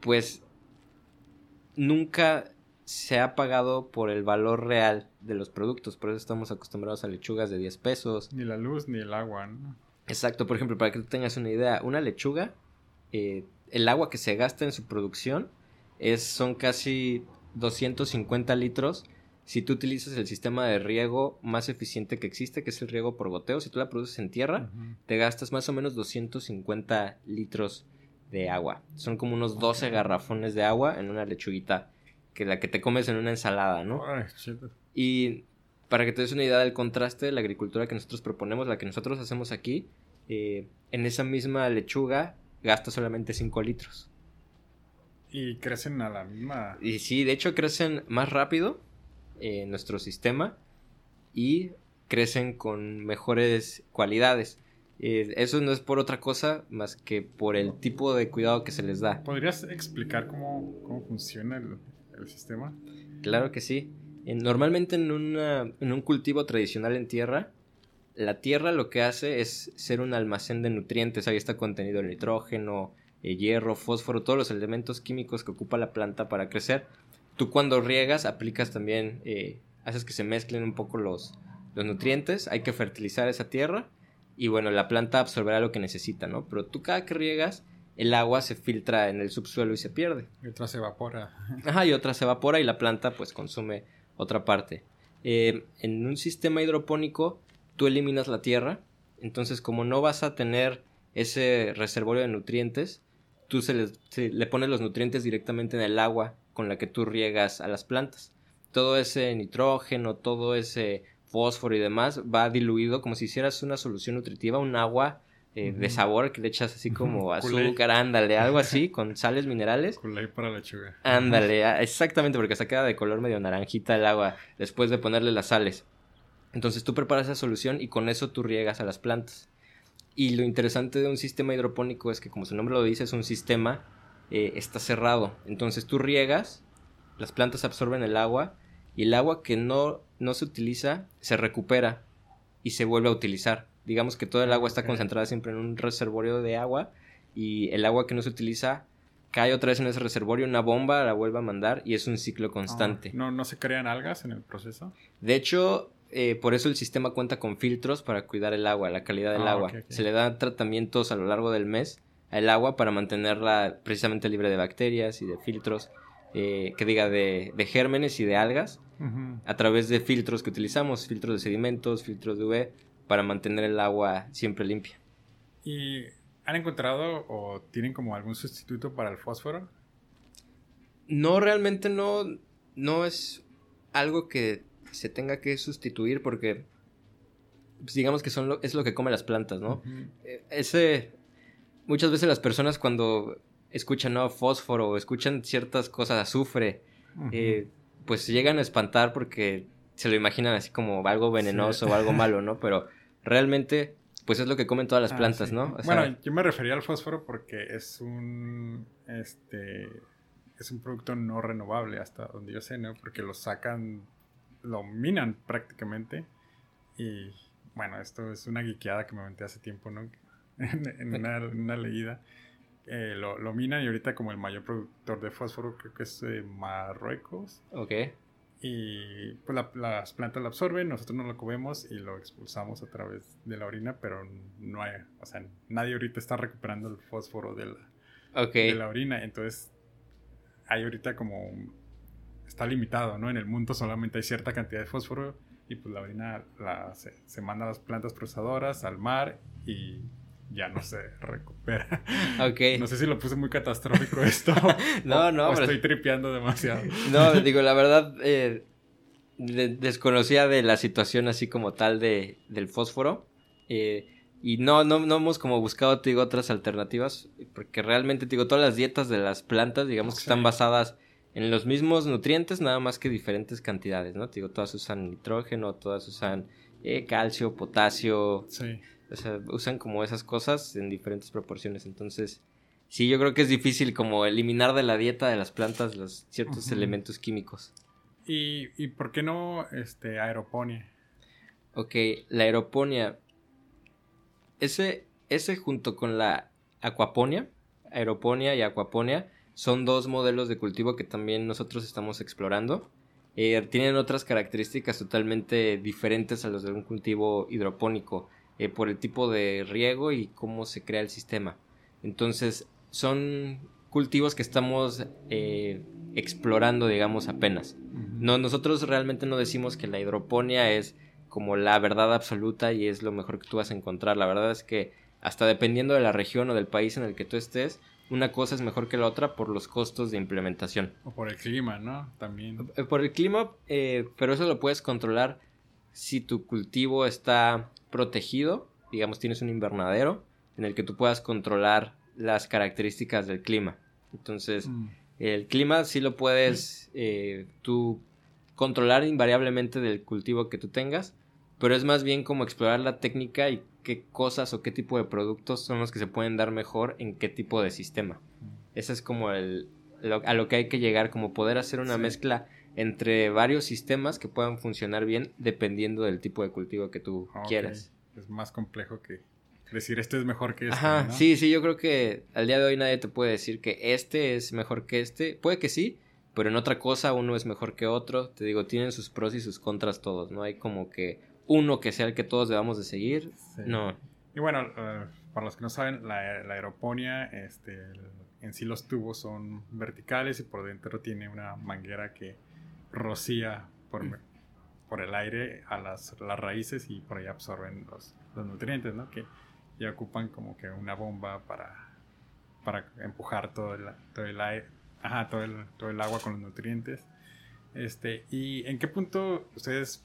pues nunca se ha pagado por el valor real de los productos. Por eso estamos acostumbrados a lechugas de 10 pesos. Ni la luz ni el agua, ¿no? Exacto, por ejemplo, para que tú tengas una idea, una lechuga eh, el agua que se gasta en su producción es, son casi 250 litros. Si tú utilizas el sistema de riego más eficiente que existe, que es el riego por goteo, si tú la produces en tierra, te gastas más o menos 250 litros de agua. Son como unos 12 garrafones de agua en una lechuguita que la que te comes en una ensalada, ¿no? y para que te des una idea del contraste de la agricultura que nosotros proponemos, la que nosotros hacemos aquí, eh, en esa misma lechuga gasta solamente 5 litros. Y crecen a la misma. Y sí, de hecho crecen más rápido en nuestro sistema y crecen con mejores cualidades. Eh, eso no es por otra cosa más que por el tipo de cuidado que se les da. ¿Podrías explicar cómo, cómo funciona el, el, sistema? Claro que sí. normalmente en, una, en un cultivo tradicional en tierra, la tierra lo que hace es ser un almacén de nutrientes. Ahí está contenido el nitrógeno, el hierro, fósforo, todos los elementos químicos que ocupa la planta para crecer. Tú cuando riegas aplicas también, eh, haces que se mezclen un poco los, los nutrientes. Hay que fertilizar esa tierra y bueno, la planta absorberá lo que necesita, ¿no? Pero tú cada que riegas, el agua se filtra en el subsuelo y se pierde. Y otra se evapora. Ajá, y otra se evapora y la planta pues consume otra parte. Eh, en un sistema hidropónico tú eliminas la tierra, entonces como no vas a tener ese reservorio de nutrientes, tú se le, pones los nutrientes directamente en el agua con la que tú riegas a las plantas. Todo ese nitrógeno, todo ese fósforo y demás va diluido como si hicieras una solución nutritiva, un agua eh, de sabor que le echas así como azúcar, ándale, algo así, con sales minerales. Para la lechuga. Ándale, exactamente, porque se queda de color medio naranjita el agua después de ponerle las sales. Entonces tú preparas esa solución y con eso tú riegas a las plantas. Y lo interesante de un sistema hidropónico es que, como su nombre lo dice, es un sistema, eh, está cerrado. Entonces tú riegas, las plantas absorben el agua y el agua que no, no se utiliza se recupera y se vuelve a utilizar. Digamos que todo el agua está concentrada siempre en un reservorio de agua y el agua que no se utiliza cae otra vez en ese reservorio, una bomba la vuelve a mandar y es un ciclo ah, constante. ¿no, ¿No se crean algas en el proceso? De hecho, eh, por eso el sistema cuenta con filtros para cuidar el agua, la calidad del ah, agua. Se le dan tratamientos a lo largo del mes al agua para mantenerla precisamente libre de bacterias y de filtros, eh, que diga de, gérmenes y de algas, a través de filtros que utilizamos, filtros de sedimentos, filtros de UV, para mantener el agua siempre limpia. ¿Y han encontrado o tienen como algún sustituto para el fósforo? No, realmente no, no es algo que se tenga que sustituir porque pues, digamos que son es lo que comen las plantas, ¿no? Eh, ese muchas veces las personas cuando escuchan no fósforo o escuchan ciertas cosas azufre eh, pues se llegan a espantar porque se lo imaginan así como algo venenoso o algo malo, ¿no? Pero realmente pues es lo que comen todas las ah, plantas, ¿no? bueno, yo me refería al fósforo porque es un este es un producto no renovable hasta donde yo sé, ¿no? Porque lo sacan lo minan prácticamente. Y bueno, esto es una guiqueada que me aventé hace tiempo, ¿no? en, una, leída. Eh, lo, lo, minan y ahorita como el mayor productor de fósforo creo que es eh, Marruecos. Ok. Y pues las plantas lo absorben, nosotros no lo comemos y lo expulsamos a través de la orina, pero no hay, o sea, nadie ahorita está recuperando el fósforo de la, de la orina. Entonces hay ahorita como está limitado, ¿no? En el mundo solamente hay cierta cantidad de fósforo y pues la orina la, se, manda a las plantas procesadoras, al mar y ya no se recupera. Ok. No sé si lo puse muy catastrófico esto. no, no. estoy tripeando demasiado. no, digo, la verdad, eh, desconocía de la situación así como tal de, del fósforo. Eh, y no, no, no hemos como buscado, te digo, otras alternativas. Porque realmente, te digo, todas las dietas de las plantas, digamos que están basadas en los mismos nutrientes, nada más que diferentes cantidades, ¿no? Te digo, todas usan nitrógeno, todas usan eh, calcio, potasio. Sí. O sea, usan como esas cosas en diferentes proporciones. Entonces, sí, yo creo que es difícil como eliminar de la dieta de las plantas los ciertos elementos químicos. ¿Y, ¿Y, por qué no este, aeroponia? Ok, la aeroponia. Ese, ese junto con la acuaponia, aeroponia y acuaponia, son dos modelos de cultivo que también nosotros estamos explorando. Eh, tienen otras características totalmente diferentes a los de un cultivo hidropónico eh, por el tipo de riego y cómo se crea el sistema. Entonces son cultivos que estamos eh, explorando, digamos, apenas. No, nosotros realmente no decimos que la hidroponía es como la verdad absoluta y es lo mejor que tú vas a encontrar. La verdad es que hasta dependiendo de la región o del país en el que tú estés, una cosa es mejor que la otra por los costos de implementación. O por el clima, ¿no? También. Eh, por el clima, eh, pero eso lo puedes controlar si tu cultivo está protegido, digamos tienes un invernadero en el que tú puedas controlar las características del clima. Entonces, mm. el clima sí lo puedes eh, tú controlar invariablemente del cultivo que tú tengas, pero es más bien como explorar la técnica y qué cosas o qué tipo de productos son los que se pueden dar mejor en qué tipo de sistema. Ese es como el, a lo que hay que llegar, como poder hacer una mezcla entre varios sistemas que puedan funcionar bien dependiendo del tipo de cultivo que tú quieras. Es más complejo que decir este es mejor que este. Ajá, sí, sí, yo creo que al día de hoy nadie te puede decir que este es mejor que este. Puede que sí, pero en otra cosa uno es mejor que otro. Te digo, tienen sus pros y sus contras todos, ¿no? Hay como que uno que sea el que todos debamos de seguir. No. Y bueno, eh, para los que no saben, la, aeroponía, este, en sí los tubos son verticales y por dentro tiene una manguera que rocía por, mm. por el aire a las, las, raíces y por ahí absorben los, los, nutrientes, ¿no? Que ya ocupan como que una bomba para, para empujar todo el, todo el aire, ajá, todo el, todo el agua con los nutrientes. Este, ¿y en qué punto ustedes,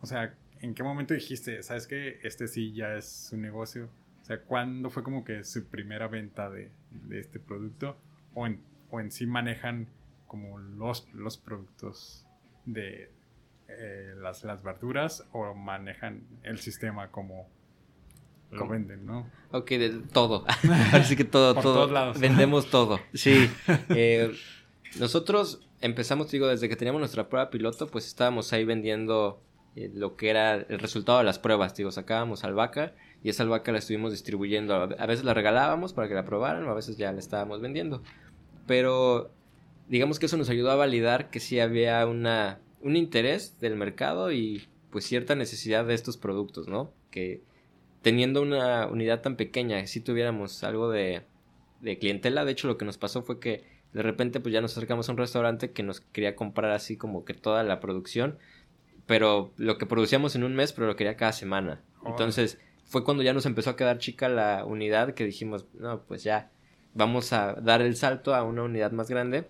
o sea, ¿en qué momento dijiste, sabes que este sí ya es un negocio? O sea, ¿cuándo fue como que su primera venta de, de este producto? O en, o en sí manejan como los, los productos de eh, las, las verduras o manejan el sistema como lo venden, ¿no? Ok, de todo. Así que todo, Por todo. todos lados. Vendemos todo. Sí. Eh, nosotros empezamos, digo, desde que teníamos nuestra prueba piloto, pues estábamos ahí vendiendo eh, lo que era el resultado de las pruebas. Digo, sacábamos albahaca y esa albahaca la estuvimos distribuyendo. A veces la regalábamos para que la probaran o a veces ya la estábamos vendiendo. Pero digamos que eso nos ayudó a validar que sí había una, un interés del mercado y pues cierta necesidad de estos productos, ¿no? Que teniendo una unidad tan pequeña, si tuviéramos algo de, de clientela, de hecho lo que nos pasó fue que de repente pues ya nos acercamos a un restaurante que nos quería comprar así como que toda la producción, pero lo que producíamos en un mes, pero lo quería cada semana. Entonces fue cuando ya nos empezó a quedar chica la unidad que dijimos, no, pues ya vamos a dar el salto a una unidad más grande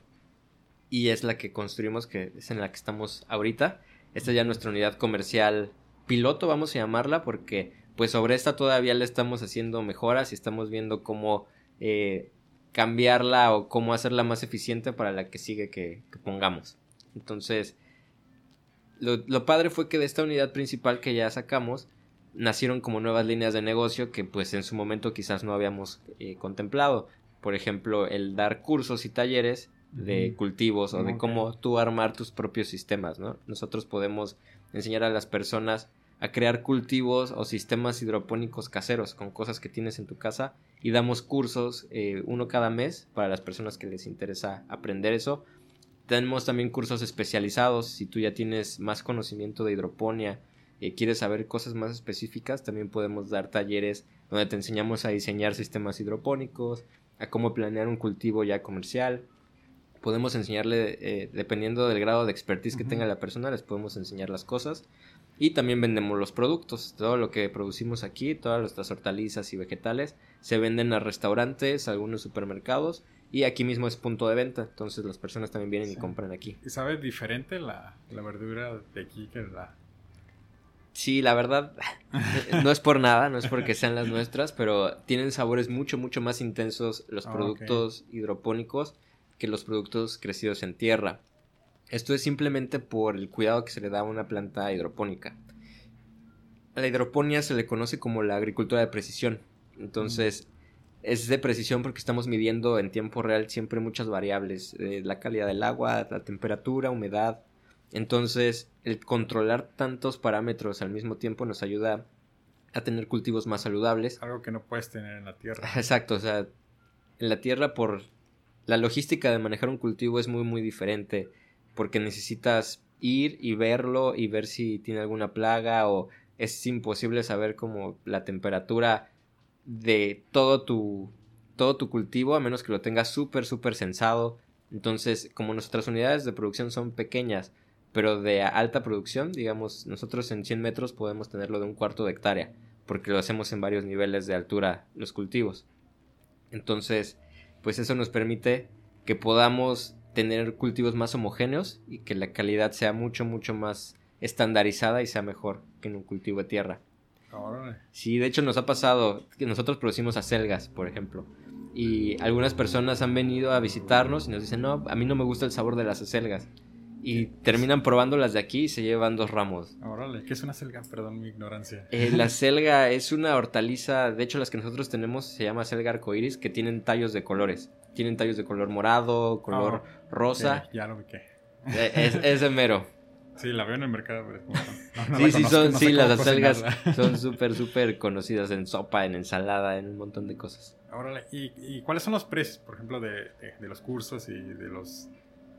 y es la que construimos, que es en la que estamos ahorita. Esta es ya nuestra unidad comercial piloto, vamos a llamarla, porque pues sobre esta todavía le estamos haciendo mejoras y estamos viendo cómo eh, cambiarla o cómo hacerla más eficiente para la que sigue que, que pongamos. Entonces, lo, lo padre fue que de esta unidad principal que ya sacamos, nacieron como nuevas líneas de negocio que pues en su momento quizás no habíamos eh, contemplado. Por ejemplo, el dar cursos y talleres de cultivos o de cómo tú armar tus propios sistemas, ¿no? Nosotros podemos enseñar a las personas a crear cultivos o sistemas hidropónicos caseros con cosas que tienes en tu casa y damos cursos eh, uno cada mes para las personas que les interesa aprender eso. Tenemos también cursos especializados si tú ya tienes más conocimiento de hidroponía y quieres saber cosas más específicas, también podemos dar talleres donde te enseñamos a diseñar sistemas hidropónicos, a cómo planear un cultivo ya comercial. Podemos enseñarle, eh, dependiendo del grado de expertise que tenga la persona, les podemos enseñar las cosas. Y también vendemos los productos. Todo lo que producimos aquí, todas nuestras hortalizas y vegetales, se venden a restaurantes, a algunos supermercados. Y aquí mismo es punto de venta. Entonces las personas también vienen y compran aquí. ¿Y sabe diferente la, la verdura de aquí que la... Sí, la verdad, no es por nada, no es porque sean las nuestras, pero tienen sabores mucho, mucho más intensos los Ah, productos hidropónicos que los productos crecidos en tierra. Esto es simplemente por el cuidado que se le da a una planta hidropónica. A la hidroponía se le conoce como la agricultura de precisión. Entonces, es de precisión porque estamos midiendo en tiempo real siempre muchas variables. eh, la calidad del agua, la temperatura, humedad. Entonces, el controlar tantos parámetros al mismo tiempo nos ayuda a tener cultivos más saludables. Algo que no puedes tener en la tierra. Exacto, o sea, en la tierra por la logística de manejar un cultivo es muy muy diferente porque necesitas ir y verlo y ver si tiene alguna plaga o es imposible saber como la temperatura de todo tu todo tu cultivo a menos que lo tengas súper súper sensado. Entonces, como nuestras unidades de producción son pequeñas, pero de alta producción, digamos, nosotros en 100 metros podemos tenerlo de un cuarto de hectárea, porque lo hacemos en varios niveles de altura los cultivos. Entonces, pues eso nos permite que podamos tener cultivos más homogéneos y que la calidad sea mucho, mucho más estandarizada y sea mejor que en un cultivo de tierra. Sí, de hecho nos ha pasado que nosotros producimos acelgas, por ejemplo. Y algunas personas han venido a visitarnos y nos dicen, no, a mí no me gusta el sabor de las acelgas. Y terminan probando las de aquí y se llevan dos ramos. Órale. ¿Qué es una selga? Perdón mi ignorancia. Eh, la selga es una hortaliza, de hecho las que nosotros tenemos se llama selga arcoiris, que tienen tallos de colores. Tienen tallos de color morado, color rosa. Ok, ya lo ubiqué. Eh, es, es de mero. Sí, la veo en el mercado, pero es como- no, no sí, sí, conozco, son, no sí, las acelgas son súper, súper conocidas en sopa, en ensalada, en un montón de cosas. Órale. ¿Y, y cuáles son los precios, por ejemplo, de, de- de los cursos y de los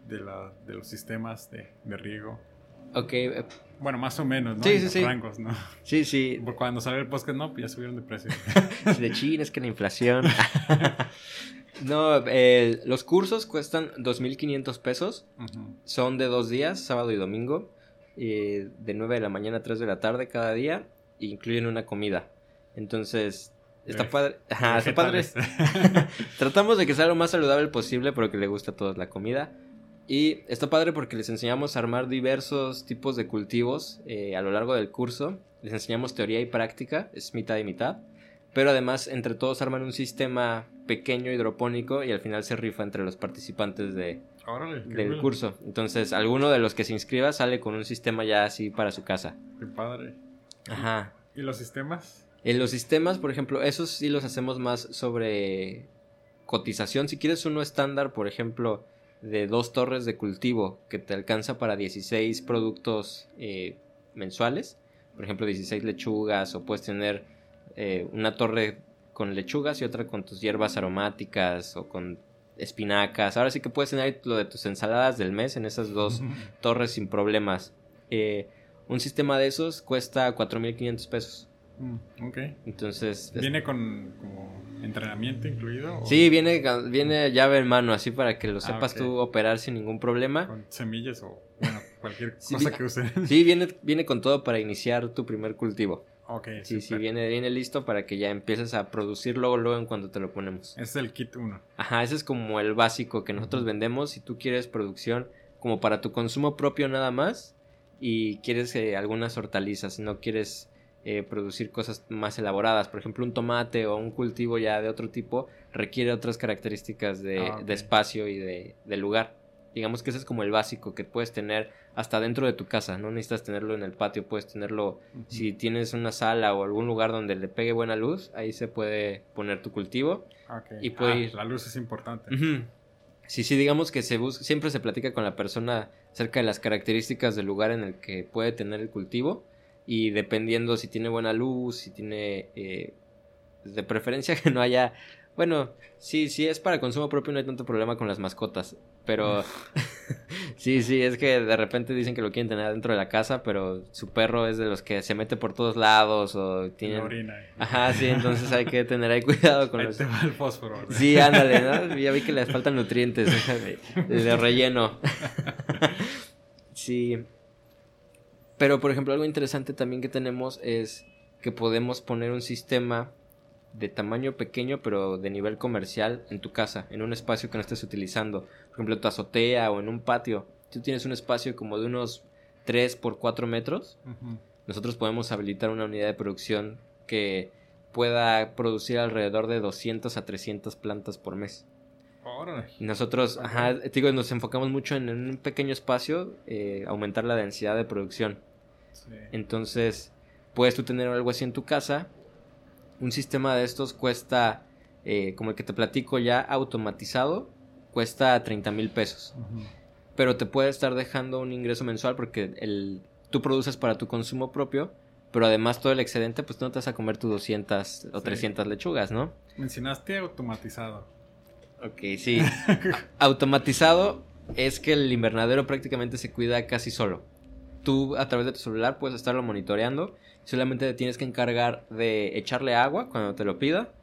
de, la, de los sistemas de, de riego? Ok, eh, Bueno, más o menos, ¿no? Sí, sí, los sí. rangos, ¿no? sí, sí, Por cuando sale el podcast, no, pues ya subieron de precio. de China es que la inflación. no, eh, los cursos cuestan 2.500 pesos. Ujú. Son de dos días, sábado y domingo, eh, de 9 de la mañana a 3 de la tarde cada día, e incluyen una comida. Entonces, está padre. Ajá, está padre. Tratamos de que sea lo más saludable posible, pero que le guste a todos la comida. Y está padre porque les enseñamos a armar diversos tipos de cultivos eh, a lo largo del curso. Les enseñamos teoría y práctica, es mitad y mitad. Pero además entre todos arman un sistema pequeño hidropónico y al final se rifa entre los participantes de, Órale, del curso. Entonces, alguno de los que se inscriba sale con un sistema ya así para su casa. Qué padre. Ajá. ¿Y los sistemas? En los sistemas, por ejemplo, esos sí los hacemos más sobre cotización. Si quieres uno estándar, por ejemplo, de dos torres de cultivo que te alcanza para 16 productos eh, mensuales, por ejemplo, 16 lechugas, o puedes tener eh, una torre con lechugas y otra con tus hierbas aromáticas o con espinacas. Ahora sí que puedes tener lo de tus ensaladas del mes en esas dos torres sin problemas. Eh, un sistema de esos cuesta 4.500 pesos. Mm, ok. Entonces, es- ¿Viene con como entrenamiento incluido? o sí, viene, viene llave en mano, así para que lo Ah, sepas ok. tú operar sin ningún problema. Con semillas o, bueno, cualquier cosa que usen. Sí, viene, viene con todo para iniciar tu primer cultivo. Ok, Sí, sí, súper. viene, viene listo para que ya empieces a producir luego, luego en cuanto te lo ponemos. Es el kit 1. Ajá, ese es como el básico que nosotros vendemos. Si tú quieres producción como para tu consumo propio nada más y quieres eh, algunas hortalizas, no quieres eh, producir cosas más elaboradas, por ejemplo un tomate o un cultivo ya de otro tipo requiere otras características de, Ah, de espacio y de, de lugar. Digamos que ese es como el básico que puedes tener hasta dentro de tu casa, no necesitas tenerlo en el patio, puedes tenerlo si tienes una sala o algún lugar donde le pegue buena luz, ahí se puede poner tu cultivo. Y puede Ah, ir- La luz es importante. Sí, sí, digamos que se bus- siempre se platica con la persona acerca de las características del lugar en el que puede tener el cultivo y dependiendo si tiene buena luz, si tiene eh, de preferencia que no haya, bueno, sí, sí es para consumo propio no hay tanto problema con las mascotas, pero sí, sí, es que de repente dicen que lo quieren tener dentro de la casa, pero su perro es de los que se mete por todos lados o La tienen... orina. Ajá, sí, entonces hay que tener ahí cuidado con Ahí los... te va el fósforo. ¿verdad? Sí, ándale, ¿no? Ya vi que le faltan nutrientes, le relleno. Sí. Pero, por ejemplo, algo interesante también que tenemos es que podemos poner un sistema de tamaño pequeño, pero de nivel comercial en tu casa, en un espacio que no estés utilizando. Por ejemplo, tu azotea o en un patio. Tú tienes un espacio como de unos 3 por 4 metros, nosotros podemos habilitar una unidad de producción que pueda producir alrededor de 200 a 300 plantas por mes. Nosotros, ajá, te digo, nos enfocamos mucho en, en un pequeño espacio, eh, aumentar la densidad de producción. Sí. Entonces, puedes tú tener algo así en tu casa. Un sistema de estos cuesta, eh, como el que te platico ya, automatizado, cuesta 30 mil pesos. Pero te puede estar dejando un ingreso mensual porque el, tú produces para tu consumo propio, pero además todo el excedente, pues tú no te vas a comer tus 200 o Sí. 300 lechugas, ¿no? Mencionaste automatizado. Ok, sí. Automatizado es que el invernadero prácticamente se cuida casi solo. Tú a través de tu celular puedes estarlo monitoreando. Solamente te tienes que encargar de echarle agua cuando te lo pida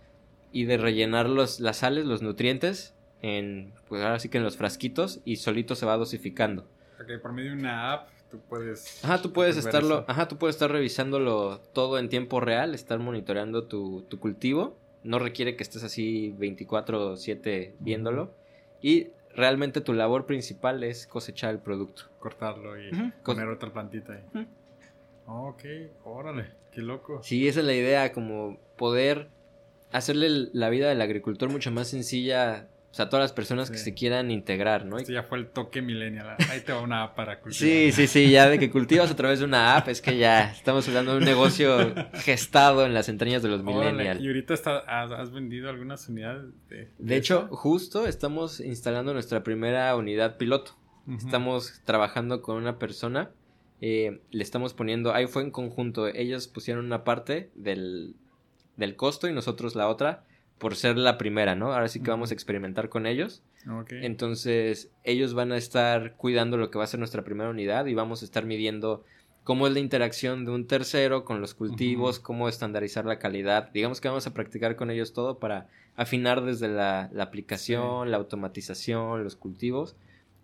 y de rellenar los, las sales, los nutrientes en, pues ahora sí que en los frasquitos y solito se va dosificando. Ok, por medio de una app tú puedes. Ajá, tú puedes estarlo, eso. ajá, tú puedes estar revisándolo todo en tiempo real, estar monitoreando tu, tu cultivo. No requiere que estés así 24/7 viéndolo. Y realmente tu labor principal es cosechar el producto. Cortarlo y Ujú. poner otra plantita ahí. Ujú. Ok, órale, qué loco. Sí, esa es la idea, como poder hacerle la vida del agricultor mucho más sencilla. O sea, todas las personas que se quieran integrar, ¿no? Ya fue el toque millennial. Ahí te va una app para cultivar. Sí, sí, sí, ya de que cultivas a través de una app, es que ya estamos hablando de un negocio gestado en las entrañas de los millennials. Y ahorita está, has, vendido algunas unidades de. De hecho, justo estamos instalando nuestra primera unidad piloto. Estamos trabajando con una persona. eh, le estamos poniendo. Ahí fue en conjunto. Ellos pusieron una parte del, del costo y nosotros la otra. Por ser la primera, ¿no? Ahora sí que vamos a experimentar con ellos. Ok. Entonces, ellos van a estar cuidando lo que va a ser nuestra primera unidad y vamos a estar midiendo cómo es la interacción de un tercero con los cultivos, cómo estandarizar la calidad. Digamos que vamos a practicar con ellos todo para afinar desde la, la aplicación, la automatización, los cultivos.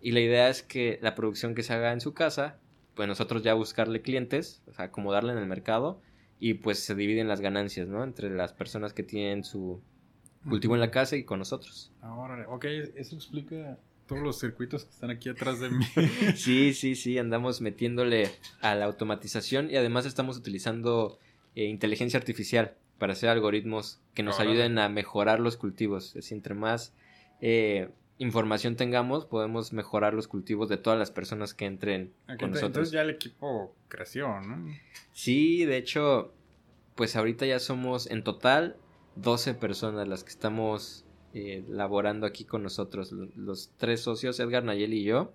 Y la idea es que la producción que se haga en su casa, pues nosotros ya buscarle clientes, o sea, acomodarla en el mercado y pues se dividen las ganancias, ¿no? Entre las personas que tienen su cultivo en la casa y con nosotros. Ah, órale. Ok, eso explica todos los circuitos que están aquí atrás de mí. Sí, sí, sí, andamos metiéndole a la automatización y además estamos utilizando eh, inteligencia artificial para hacer algoritmos que nos ayuden a mejorar los cultivos. Es decir, entre más eh, información tengamos, podemos mejorar los cultivos de todas las personas que entren con nosotros. Entonces ya el equipo creció, ¿no? Sí, de hecho, pues ahorita ya somos en total 12 personas las que estamos eh, laborando aquí con nosotros. Los tres socios, Edgar, Nayeli y yo,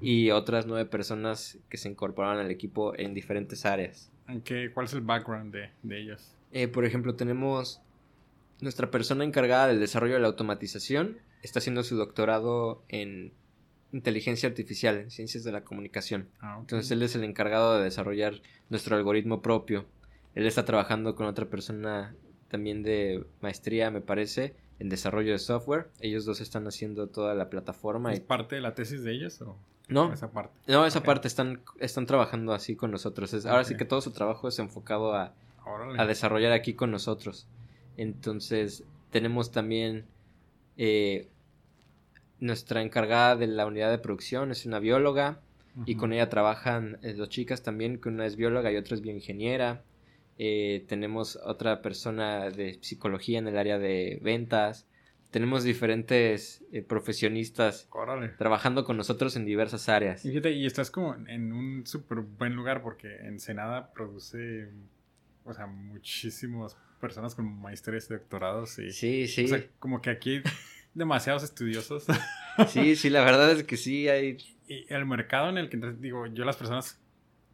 y otras nueve personas que se incorporaron al equipo en diferentes áreas. ¿En qué, ¿Cuál es el background de, de ellos? Eh, por ejemplo, tenemos nuestra persona encargada del desarrollo de la automatización, está haciendo su doctorado en inteligencia artificial, en ciencias de la comunicación. Ah, Entonces él es el encargado de desarrollar nuestro algoritmo propio. Él está trabajando con otra persona también de maestría, me parece, en desarrollo de software. Ellos dos están haciendo toda la plataforma. ¿Es parte de la tesis de ellos o no? Esa parte. No, esa parte están, están trabajando así con nosotros. Ahora sí que todo su trabajo es enfocado a, a desarrollar aquí con nosotros. Entonces, tenemos también eh, nuestra encargada de la unidad de producción, es una bióloga, y con ella trabajan eh, dos chicas también, que una es bióloga y otra es bioingeniera. Eh, tenemos otra persona de psicología en el área de ventas. Tenemos diferentes eh, profesionistas trabajando con nosotros en diversas áreas. Y, fíjate, y estás como en un súper buen lugar porque Ensenada produce, o sea, muchísimas personas con maestrías y doctorados. Y, sí, sí. O sea, como que aquí hay demasiados estudiosos. sí, sí, la verdad es que sí hay. Y el mercado en el que, digo, yo las personas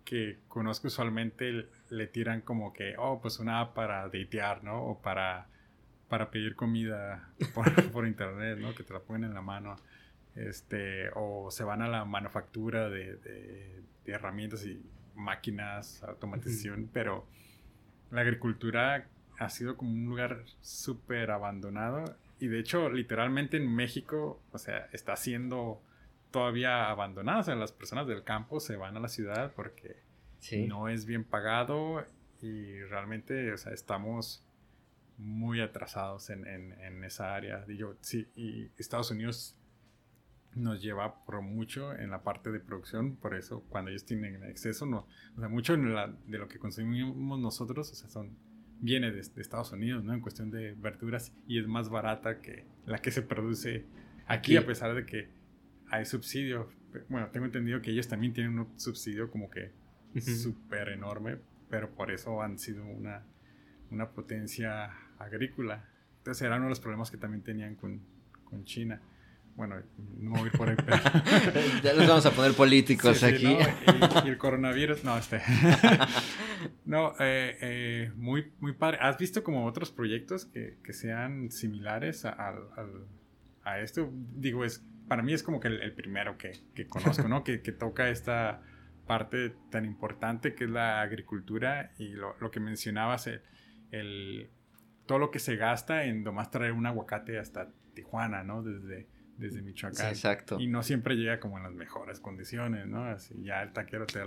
que conozco usualmente le tiran como que, oh, pues una app para datear, ¿no? O para, para pedir comida por, internet, ¿no? Que te la ponen en la mano. Este, o se van a la manufactura de, de, herramientas y máquinas, automatización, pero la agricultura ha sido como un lugar súper abandonado y de hecho literalmente en México, o sea, está siendo todavía abandonada, o sea, las personas del campo se van a la ciudad porque no es bien pagado y realmente, o sea, estamos muy atrasados en, en, esa área. Digo, sí, y Estados Unidos nos lleva por mucho en la parte de producción, por eso cuando ellos tienen exceso, no, o sea, mucho de lo que consumimos nosotros, o sea, son, viene de, Estados Unidos, ¿no? En cuestión de verduras y es más barata que la que se produce aquí, a pesar de que hay subsidio. Bueno, tengo entendido que ellos también tienen un subsidio como que súper enorme, pero por eso han sido una, una potencia agrícola. Entonces era uno de los problemas que también tenían con, con China. Bueno, no voy por ahí, pero... ya nos vamos a poner políticos aquí. y, el coronavirus, no, este... no, eh, eh, muy, muy padre. ¿Has visto como otros proyectos que, que sean similares a, a, esto? Digo, es para mí es como que el, primero que, que, conozco, ¿no? que, que toca esta parte tan importante que es la agricultura y lo, lo que mencionabas, el, todo lo que se gasta en nomás traer un aguacate hasta Tijuana, ¿no? Desde, desde Michoacán. exacto. Y no siempre llega como en las mejores condiciones, ¿no? Así ya el taquero te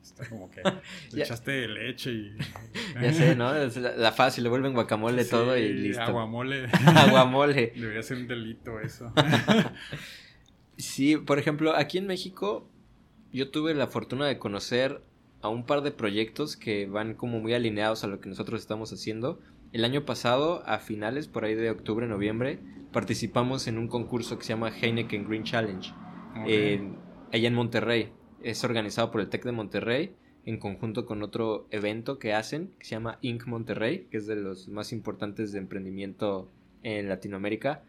está como que le echaste leche y... ya sé, ¿no? Es la, fácil, le vuelven guacamole todo y listo. Aguamole. aguamole. Debería ser un delito eso. sí, por ejemplo, aquí en México yo tuve la fortuna de conocer a un par de proyectos que van como muy alineados a lo que nosotros estamos haciendo. El año pasado, a finales, por ahí de octubre, noviembre, participamos en un concurso que se llama Heineken Green Challenge, allá en Monterrey. Es organizado por el TEC de Monterrey en conjunto con otro evento que hacen que se llama Inc. Monterrey, que es de los más importantes de emprendimiento en Latinoamérica.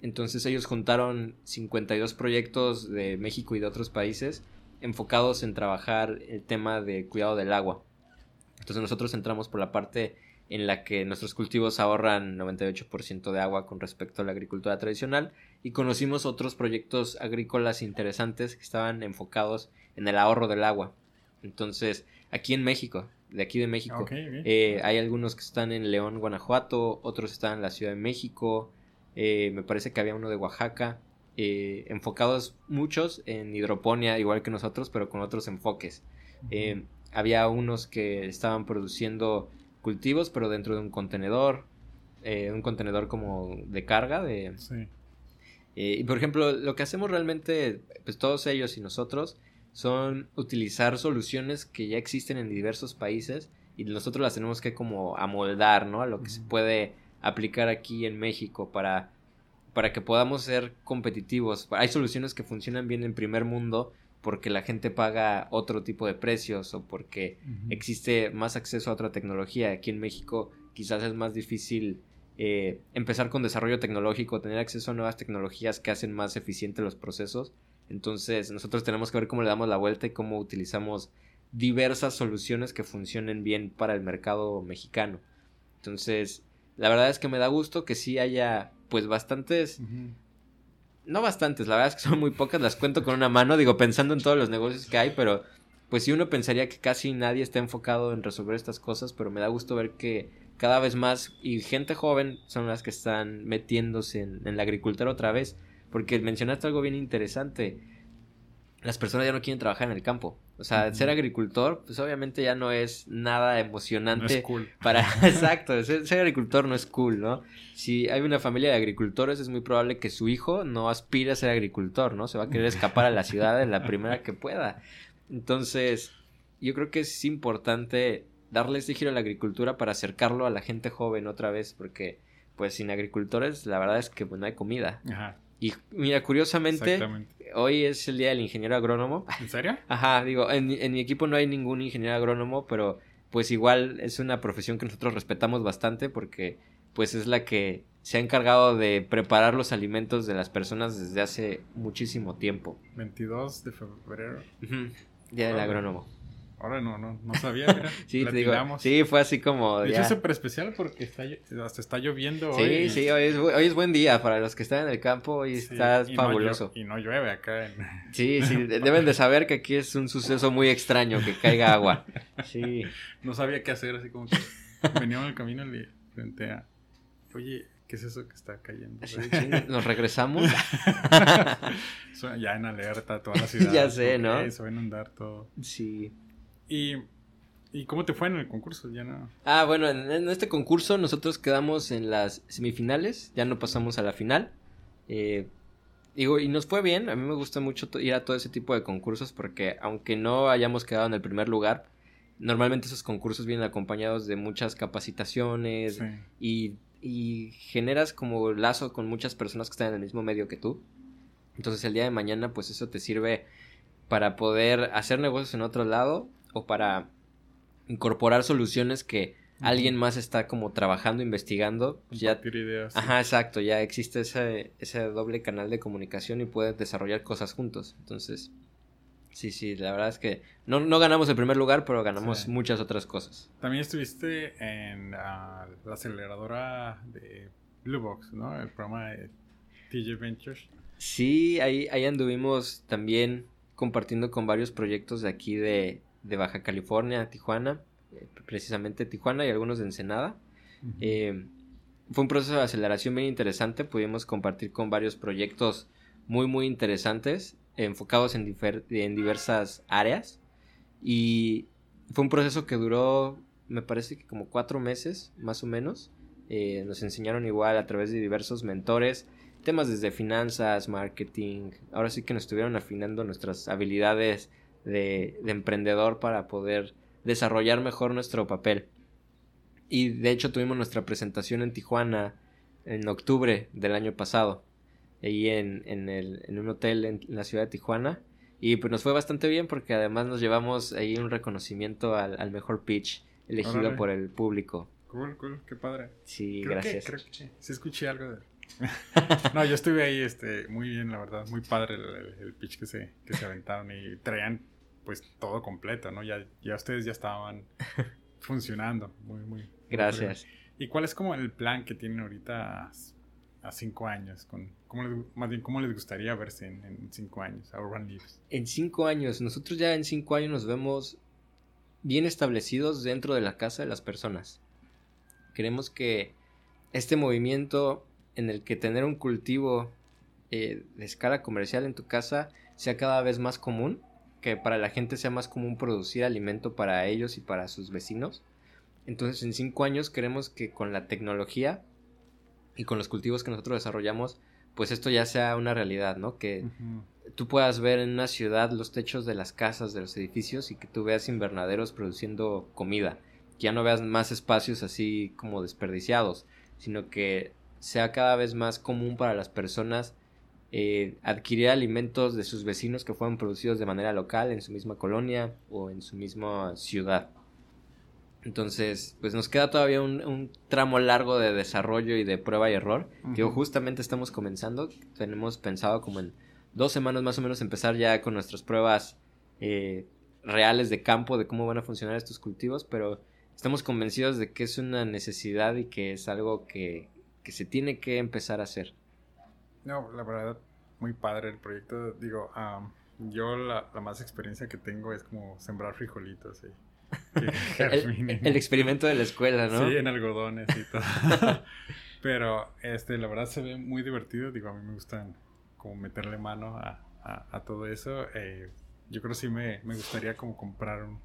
Entonces ellos juntaron 52 proyectos de México y de otros países enfocados en trabajar el tema de cuidado del agua. Entonces nosotros entramos por la parte en la que nuestros cultivos ahorran 98% de agua con respecto a la agricultura tradicional y conocimos otros proyectos agrícolas interesantes que estaban enfocados en el ahorro del agua. Entonces, aquí en México, de aquí de México, eh, hay algunos que están en León, Guanajuato, otros están en la Ciudad de México, eh, me parece que había uno de Oaxaca, eh, enfocados muchos en hidroponía, igual que nosotros, pero con otros enfoques. Eh, había unos que estaban produciendo cultivos, pero dentro de un contenedor, eh, un contenedor como de carga. De, y por ejemplo, lo que hacemos realmente, pues todos ellos y nosotros, son utilizar soluciones que ya existen en diversos países y nosotros las tenemos que como amoldar, ¿no? A lo que se puede aplicar aquí en México para, para que podamos ser competitivos. Hay soluciones que funcionan bien en primer mundo porque la gente paga otro tipo de precios o porque existe más acceso a otra tecnología. Aquí en México quizás es más difícil eh, empezar con desarrollo tecnológico, tener acceso a nuevas tecnologías que hacen más eficientes los procesos. Entonces nosotros tenemos que ver cómo le damos la vuelta y cómo utilizamos diversas soluciones que funcionen bien para el mercado mexicano. Entonces, la verdad es que me da gusto que sí haya pues bastantes... No bastantes, la verdad es que son muy pocas, las cuento con una mano, digo, pensando en todos los negocios que hay, pero pues sí uno pensaría que casi nadie está enfocado en resolver estas cosas, pero me da gusto ver que cada vez más y gente joven son las que están metiéndose en, en la agricultura otra vez, porque mencionaste algo bien interesante las personas ya no quieren trabajar en el campo. O sea, ser agricultor, pues obviamente ya no es nada emocionante. No es cool. Para, exacto, ser, agricultor no es cool, ¿no? Si hay una familia de agricultores, es muy probable que su hijo no aspire a ser agricultor, ¿no? Se va a querer escapar a la ciudad en la primera que pueda. Entonces, yo creo que es importante darle este giro a la agricultura para acercarlo a la gente joven otra vez, porque pues sin agricultores la verdad es que pues, no hay comida. Ajá. Y mira, curiosamente, hoy es el día del ingeniero agrónomo. ¿En serio? Ajá, digo, en, en, mi equipo no hay ningún ingeniero agrónomo, pero pues igual es una profesión que nosotros respetamos bastante porque pues es la que se ha encargado de preparar los alimentos de las personas desde hace muchísimo tiempo. 22 de febrero. Día del agrónomo. Ahora no, no, no sabía. sí, te digo, sí, fue así como. De es súper especial porque está, hasta está lloviendo sí, hoy. Sí, sí, hoy es, hoy es buen día para los que están en el campo. Hoy está fabuloso. y no llueve acá. En... Sí, sí, deben de saber que aquí es un suceso muy extraño que caiga agua. Sí. No sabía qué hacer, así como que venía en el camino y le frente a. Oye, ¿qué es eso que está cayendo? Sí, Nos regresamos. ya en alerta toda la ciudad. ya sé, ¿no? Se va a inundar todo. Sí. ¿Y, ¿Y cómo te fue en el concurso? Ya no... Ah, bueno, en, este concurso nosotros quedamos en las semifinales, ya no pasamos a la final. Eh, digo, y nos fue bien, a mí me gusta mucho ir a todo ese tipo de concursos porque aunque no hayamos quedado en el primer lugar, normalmente esos concursos vienen acompañados de muchas capacitaciones y, y, generas como lazo con muchas personas que están en el mismo medio que tú. Entonces el día de mañana pues eso te sirve para poder hacer negocios en otro lado o para incorporar soluciones que alguien más está como trabajando, investigando. Ya, ideas. Ajá, exacto, ya existe ese, ese doble canal de comunicación y puedes desarrollar cosas juntos. Entonces, sí, sí, la verdad es que no, no ganamos el primer lugar, pero ganamos muchas otras cosas. También estuviste en la aceleradora de Blue Box, ¿no? El programa de TJ Ventures. Sí, ahí, ahí anduvimos también compartiendo con varios proyectos de aquí de, de Baja California, Tijuana, eh, precisamente Tijuana y algunos de Ensenada. Eh, fue un proceso de aceleración bien interesante, pudimos compartir con varios proyectos muy muy interesantes, enfocados en, en diversas áreas y fue un proceso que duró, me parece que como cuatro meses, más o menos. Eh, nos enseñaron igual a través de diversos mentores, temas desde finanzas, marketing. Ahora sí que nos estuvieron afinando nuestras habilidades de, emprendedor para poder desarrollar mejor nuestro papel. Y de hecho tuvimos nuestra presentación en Tijuana en octubre del año pasado, ahí en, en, el, en un hotel en, la ciudad de Tijuana. Y pues nos fue bastante bien porque además nos llevamos ahí un reconocimiento al, mejor pitch elegido por el público. Cool, cool, qué padre. Sí, gracias. creo que sí escuché algo de... no, yo estuve ahí, este, muy bien, la verdad, muy padre el, el pitch que se, que se aventaron y traían pues todo completo, ¿no? Ya, ya ustedes ya estaban funcionando. Muy, muy. Gracias. ¿Y cuál es como el plan que tienen ahorita a, cinco años? Con, ¿cómo les, más bien, ¿cómo les gustaría verse en, cinco años a Urban Leaves? En cinco años, nosotros ya en cinco años nos vemos bien establecidos dentro de la casa de las personas. Queremos que este movimiento en el que tener un cultivo eh, de escala comercial en tu casa sea cada vez más común que para la gente sea más común producir alimento para ellos y para sus vecinos. Entonces en cinco años queremos que con la tecnología y con los cultivos que nosotros desarrollamos, pues esto ya sea una realidad, ¿no? Que tú puedas ver en una ciudad los techos de las casas, de los edificios y que tú veas invernaderos produciendo comida. ya no veas más espacios así como desperdiciados, sino que sea cada vez más común para las personas eh, adquirir alimentos de sus vecinos que fueron producidos de manera local en su misma colonia o en su misma ciudad. Entonces, pues nos queda todavía un, tramo largo de desarrollo y de prueba y error. Que justamente estamos comenzando. Tenemos pensado como en dos semanas más o menos empezar ya con nuestras pruebas eh, reales de campo de cómo van a funcionar estos cultivos, pero estamos convencidos de que es una necesidad y que es algo que, que se tiene que empezar a hacer. No, la verdad, muy padre el proyecto. Digo, yo la, la, más experiencia que tengo es como sembrar frijolitos. Y el, experimento de la escuela, ¿no? Sí, en algodones y todo. Pero, este, la verdad se ve muy divertido. Digo, a mí me gustan como meterle mano a, a, todo eso. Eh, yo creo que sí me, me gustaría como comprar un,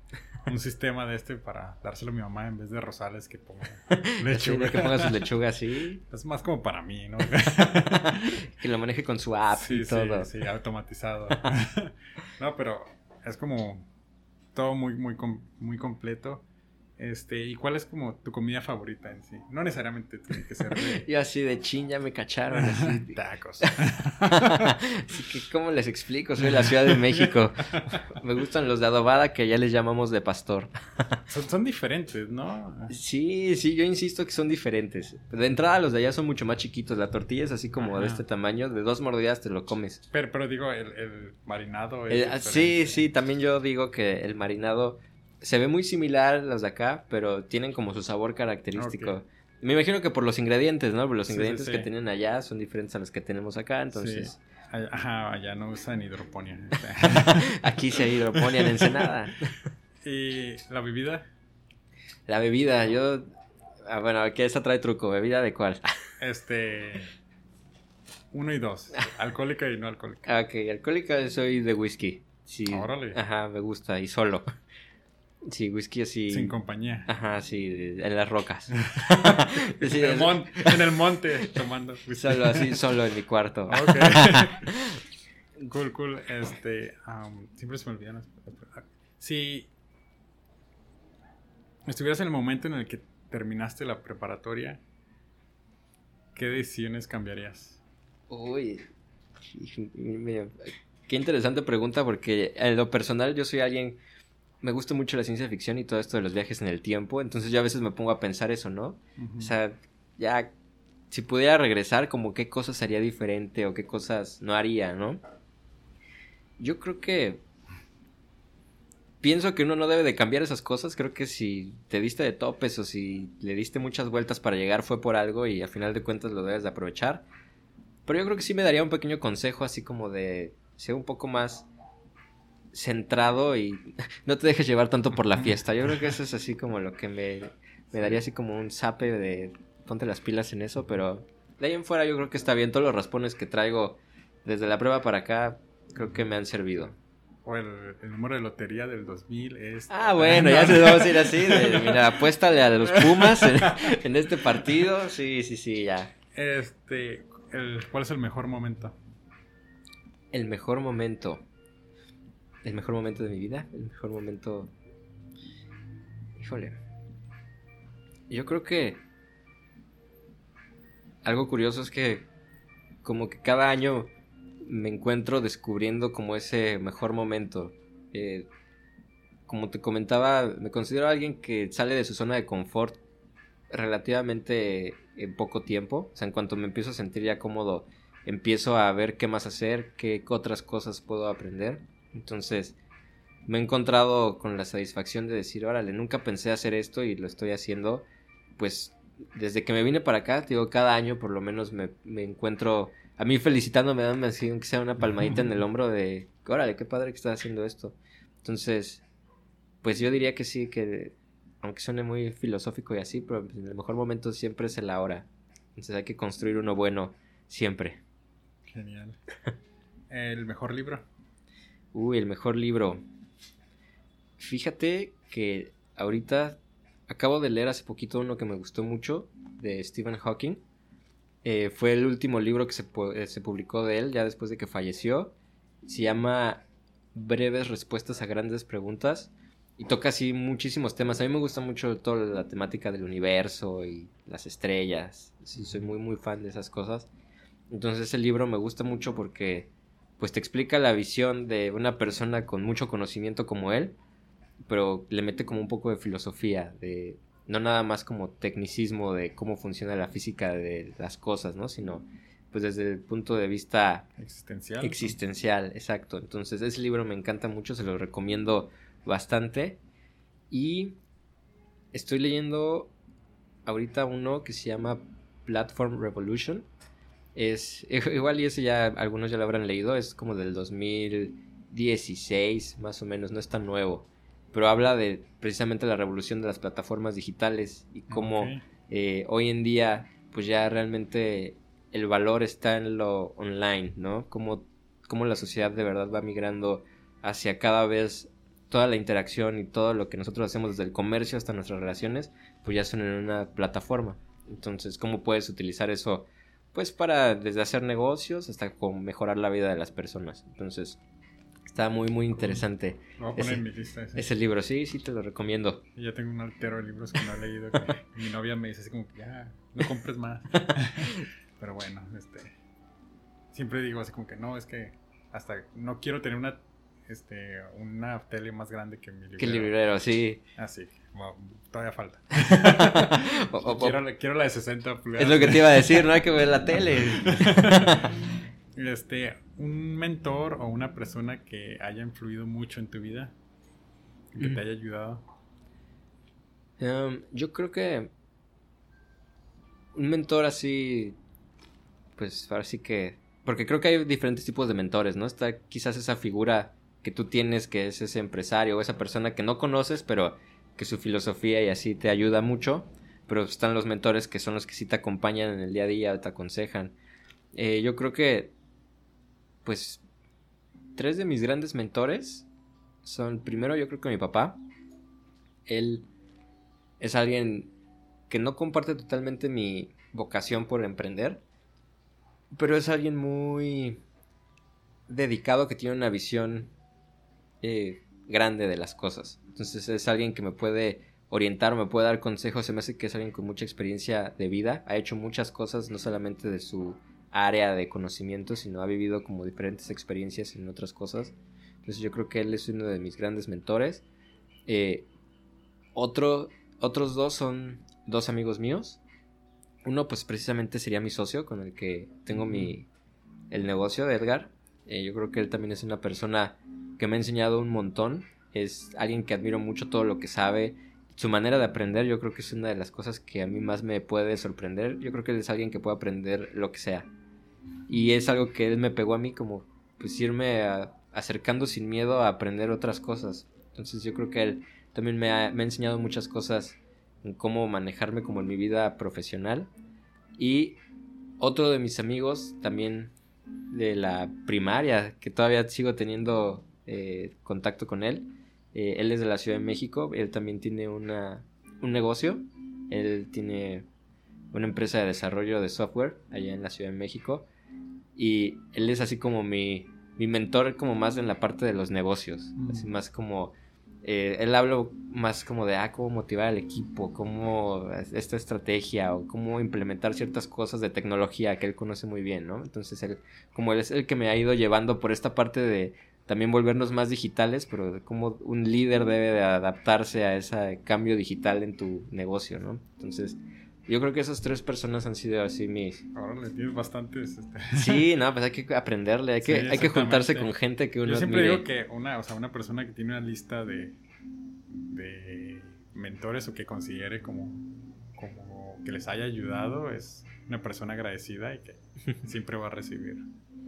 un, sistema de este para dárselo a mi mamá en vez de rosales que ponga lechuga. que ponga su lechuga así. Es más como para mí, ¿no? que lo maneje con su app y todo. Sí, sí, automatizado. no, pero es como todo muy, muy, muy completo. Este, ¿y cuál es como tu comida favorita en sí? No necesariamente tiene que ser de... Yo así de chin, ya me cacharon. Así. Tacos. así que, ¿cómo les explico? Soy de la Ciudad de México. me gustan los de adobada que allá les llamamos de pastor. son, son, diferentes, ¿no? Sí, sí, yo insisto que son diferentes. De entrada los de allá son mucho más chiquitos. La tortilla es así como de este tamaño. De dos mordidas te lo comes. Pero, pero digo, el, el marinado es... Eh, sí, sí, también yo digo que el marinado se ve muy similar a los de acá, pero tienen como su sabor característico. Me imagino que por los ingredientes, ¿no? Por los ingredientes que tienen allá son diferentes a los que tenemos acá, entonces... Ajá, allá no usan hidroponía. Aquí sí hay hidroponía en Ensenada. ¿Y la bebida? La bebida, yo... Ah, bueno, aquí esta trae truco. ¿Bebida de cuál? este... Uno y dos. Alcohólica y no alcohólica. Ah, ok, alcohólica soy de whisky. Sí. Órale. Ajá, me gusta. Y solo. Sí, whisky así. Sin compañía. Ajá, sí, en las rocas. en, el monte, tomando whisky. Solo así, solo en mi cuarto. Ok. cool, cool. Este, siempre se me olvidan. Si estuvieras en el momento en el que terminaste la preparatoria, ¿qué decisiones cambiarías? Uy, qué interesante pregunta porque en lo personal yo soy alguien me gusta mucho la ciencia ficción y todo esto de los viajes en el tiempo, entonces yo a veces me pongo a pensar eso, ¿no? O sea, ya, si pudiera regresar, como qué cosas haría diferente o qué cosas no haría, ¿no? Yo creo que... Pienso que uno no debe de cambiar esas cosas, creo que si te diste de topes o si le diste muchas vueltas para llegar fue por algo y a final de cuentas lo debes de aprovechar. Pero yo creo que sí me daría un pequeño consejo así como de ser un poco más centrado y no te dejes llevar tanto por la fiesta. Yo creo que eso es así como lo que me, me daría así como un sape de ponte las pilas en eso, pero de ahí en fuera yo creo que está bien. Todos los raspones que traigo desde la prueba para acá creo que me han servido. O el, número de lotería del 2000 es... Ah, bueno, ya se vamos a ir así. mira, apuéstale a los Pumas en, este partido. Sí, sí, sí, ya. Este, el, ¿cuál es el mejor momento? El mejor momento el mejor momento de mi vida, el mejor momento... Híjole. Yo creo que... Algo curioso es que como que cada año me encuentro descubriendo como ese mejor momento. Eh, como te comentaba, me considero alguien que sale de su zona de confort relativamente en poco tiempo. O sea, en cuanto me empiezo a sentir ya cómodo, empiezo a ver qué más hacer, qué otras cosas puedo aprender. Entonces, me he encontrado con la satisfacción de decir, órale, nunca pensé hacer esto y lo estoy haciendo. Pues desde que me vine para acá, digo, cada año por lo menos me, encuentro a mí felicitándome, dame así, aunque sea una palmadita en el hombro de, órale, qué padre que estás haciendo esto. Entonces, pues yo diría que sí, que aunque suene muy filosófico y así, pero el mejor momento siempre es el ahora. Entonces hay que construir uno bueno siempre. Genial. ¿El mejor libro? Uy, el mejor libro. Fíjate que ahorita acabo de leer hace poquito uno que me gustó mucho de Stephen Hawking. Eh, fue el último libro que se, eh, se, publicó de él ya después de que falleció. Se llama Breves Respuestas a Grandes Preguntas. y toca así muchísimos temas. A mí me gusta mucho toda la temática del universo y las estrellas. Sí, soy muy, muy fan de esas cosas. Entonces el libro me gusta mucho porque pues te explica la visión de una persona con mucho conocimiento como él, pero le mete como un poco de filosofía, de no nada más como tecnicismo de cómo funciona la física de las cosas, ¿no? Sino pues desde el punto de vista existencial. Existencial, exacto. Entonces ese libro me encanta mucho, se lo recomiendo bastante. Y estoy leyendo ahorita uno que se llama Platform Revolution. Es igual y ese ya algunos ya lo habrán leído, es como del 2016 más o menos, no es tan nuevo, pero habla de precisamente la revolución de las plataformas digitales y cómo eh, hoy en día pues ya realmente el valor está en lo online, ¿no? Cómo, cómo la sociedad de verdad va migrando hacia cada vez toda la interacción y todo lo que nosotros hacemos desde el comercio hasta nuestras relaciones, pues ya son en una plataforma. Entonces, ¿cómo puedes utilizar eso? Pues para desde hacer negocios hasta con mejorar la vida de las personas. Entonces, está muy, muy interesante. Voy a poner ese, en mi lista ese. ese. libro, sí, sí, te lo recomiendo. Y ya tengo un altero de libros que no he leído. Que mi novia me dice así como que ya, no compres más. Pero bueno, este. Siempre digo así como que no, es que hasta no quiero tener una este, una tele más grande que mi librero. Que el librero, sí. Ah, sí. Wow, todavía falta. o, o, quiero, quiero, la de 60 pulgadas. Es lo que te iba a decir, no hay que ver la tele. este, un mentor o una persona que haya influido mucho en tu vida, que mm. te haya ayudado. Um, yo creo que un mentor así, pues ahora sí que... Porque creo que hay diferentes tipos de mentores, ¿no? Está quizás esa figura que tú tienes, que es ese empresario o esa persona que no conoces, pero que su filosofía y así te ayuda mucho. Pero están los mentores que son los que sí te acompañan en el día a día, te aconsejan. Eh, yo creo que, pues, tres de mis grandes mentores son, primero yo creo que mi papá. Él es alguien que no comparte totalmente mi vocación por emprender, pero es alguien muy dedicado que tiene una visión eh, grande de las cosas. Entonces es alguien que me puede orientar, me puede dar consejos, se me hace que es alguien con mucha experiencia de vida, ha hecho muchas cosas, no solamente de su área de conocimiento, sino ha vivido como diferentes experiencias en otras cosas. Entonces yo creo que él es uno de mis grandes mentores. Eh, otro, otros dos son dos amigos míos. Uno pues precisamente sería mi socio con el que tengo mi, el negocio, Edgar. Eh, yo creo que él también es una persona que me ha enseñado un montón. Es alguien que admiro mucho todo lo que sabe. Su manera de aprender yo creo que es una de las cosas que a mí más me puede sorprender. Yo creo que él es alguien que puede aprender lo que sea. Y es algo que él me pegó a mí como pues irme acercando sin miedo a aprender otras cosas. Entonces yo creo que él también me ha, me ha enseñado muchas cosas en cómo manejarme como en mi vida profesional. Y otro de mis amigos también de la primaria, que todavía sigo teniendo eh, contacto con él. Eh, él es de la Ciudad de México, él también tiene una, un negocio, él tiene una empresa de desarrollo de software allá en la Ciudad de México y él es así como mi, mi mentor como más en la parte de los negocios, mm. así más como eh, él habla más como de ah, cómo motivar al equipo, cómo esta estrategia o cómo implementar ciertas cosas de tecnología que él conoce muy bien, ¿no? Entonces él, como él es el que me ha ido llevando por esta parte de también volvernos más digitales, pero de cómo un líder debe de adaptarse a ese cambio digital en tu negocio, ¿no? Entonces, yo creo que esas tres personas han sido así mis... Ahora le tienes bastantes... Este... Sí, no, pues hay que aprenderle, hay que, hay que juntarse con gente que uno Yo siempre digo que una, o sea, una persona que tiene una lista de, de mentores o que considere como, como que les haya ayudado es una persona agradecida y que siempre va a recibir,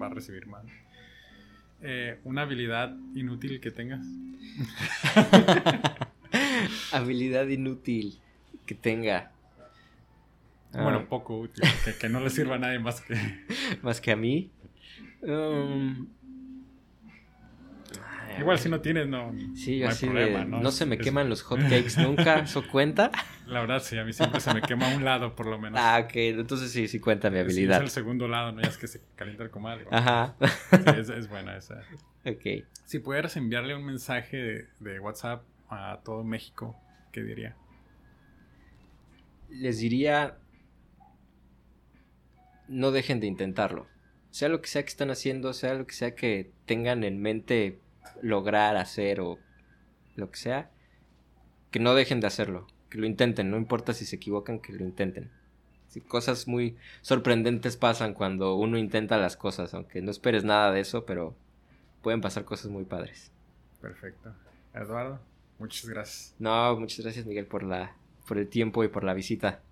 va a recibir más. Eh, una habilidad inútil que tengas. habilidad inútil que tenga. Bueno, ah. poco útil, que, no le sirva a nadie más que... más que a mí. Um, Igual si no tienes, no. Sí, no así problema, ¿no? no se me queman los hotcakes nunca, ¿eso cuenta? La verdad, sí, a mí siempre se me quema un lado, por lo menos. Ah, ok, entonces sí, sí cuenta mi habilidad. Sí, es el segundo lado, no ya es que se calienta el comal. Ajá. Sí, es, es, buena esa. Ok. Si pudieras enviarle un mensaje de, de WhatsApp a todo México, ¿qué diría? Les diría, no dejen de intentarlo. Sea lo que sea que están haciendo, sea lo que sea que tengan en mente lograr hacer o lo que sea, que no dejen de hacerlo, que lo intenten, no importa si se equivocan, que lo intenten. cosas muy sorprendentes pasan cuando uno intenta las cosas, aunque no esperes nada de eso, pero pueden pasar cosas muy padres. Perfecto. Eduardo, muchas gracias. No, muchas gracias Miguel por la por el tiempo y por la visita.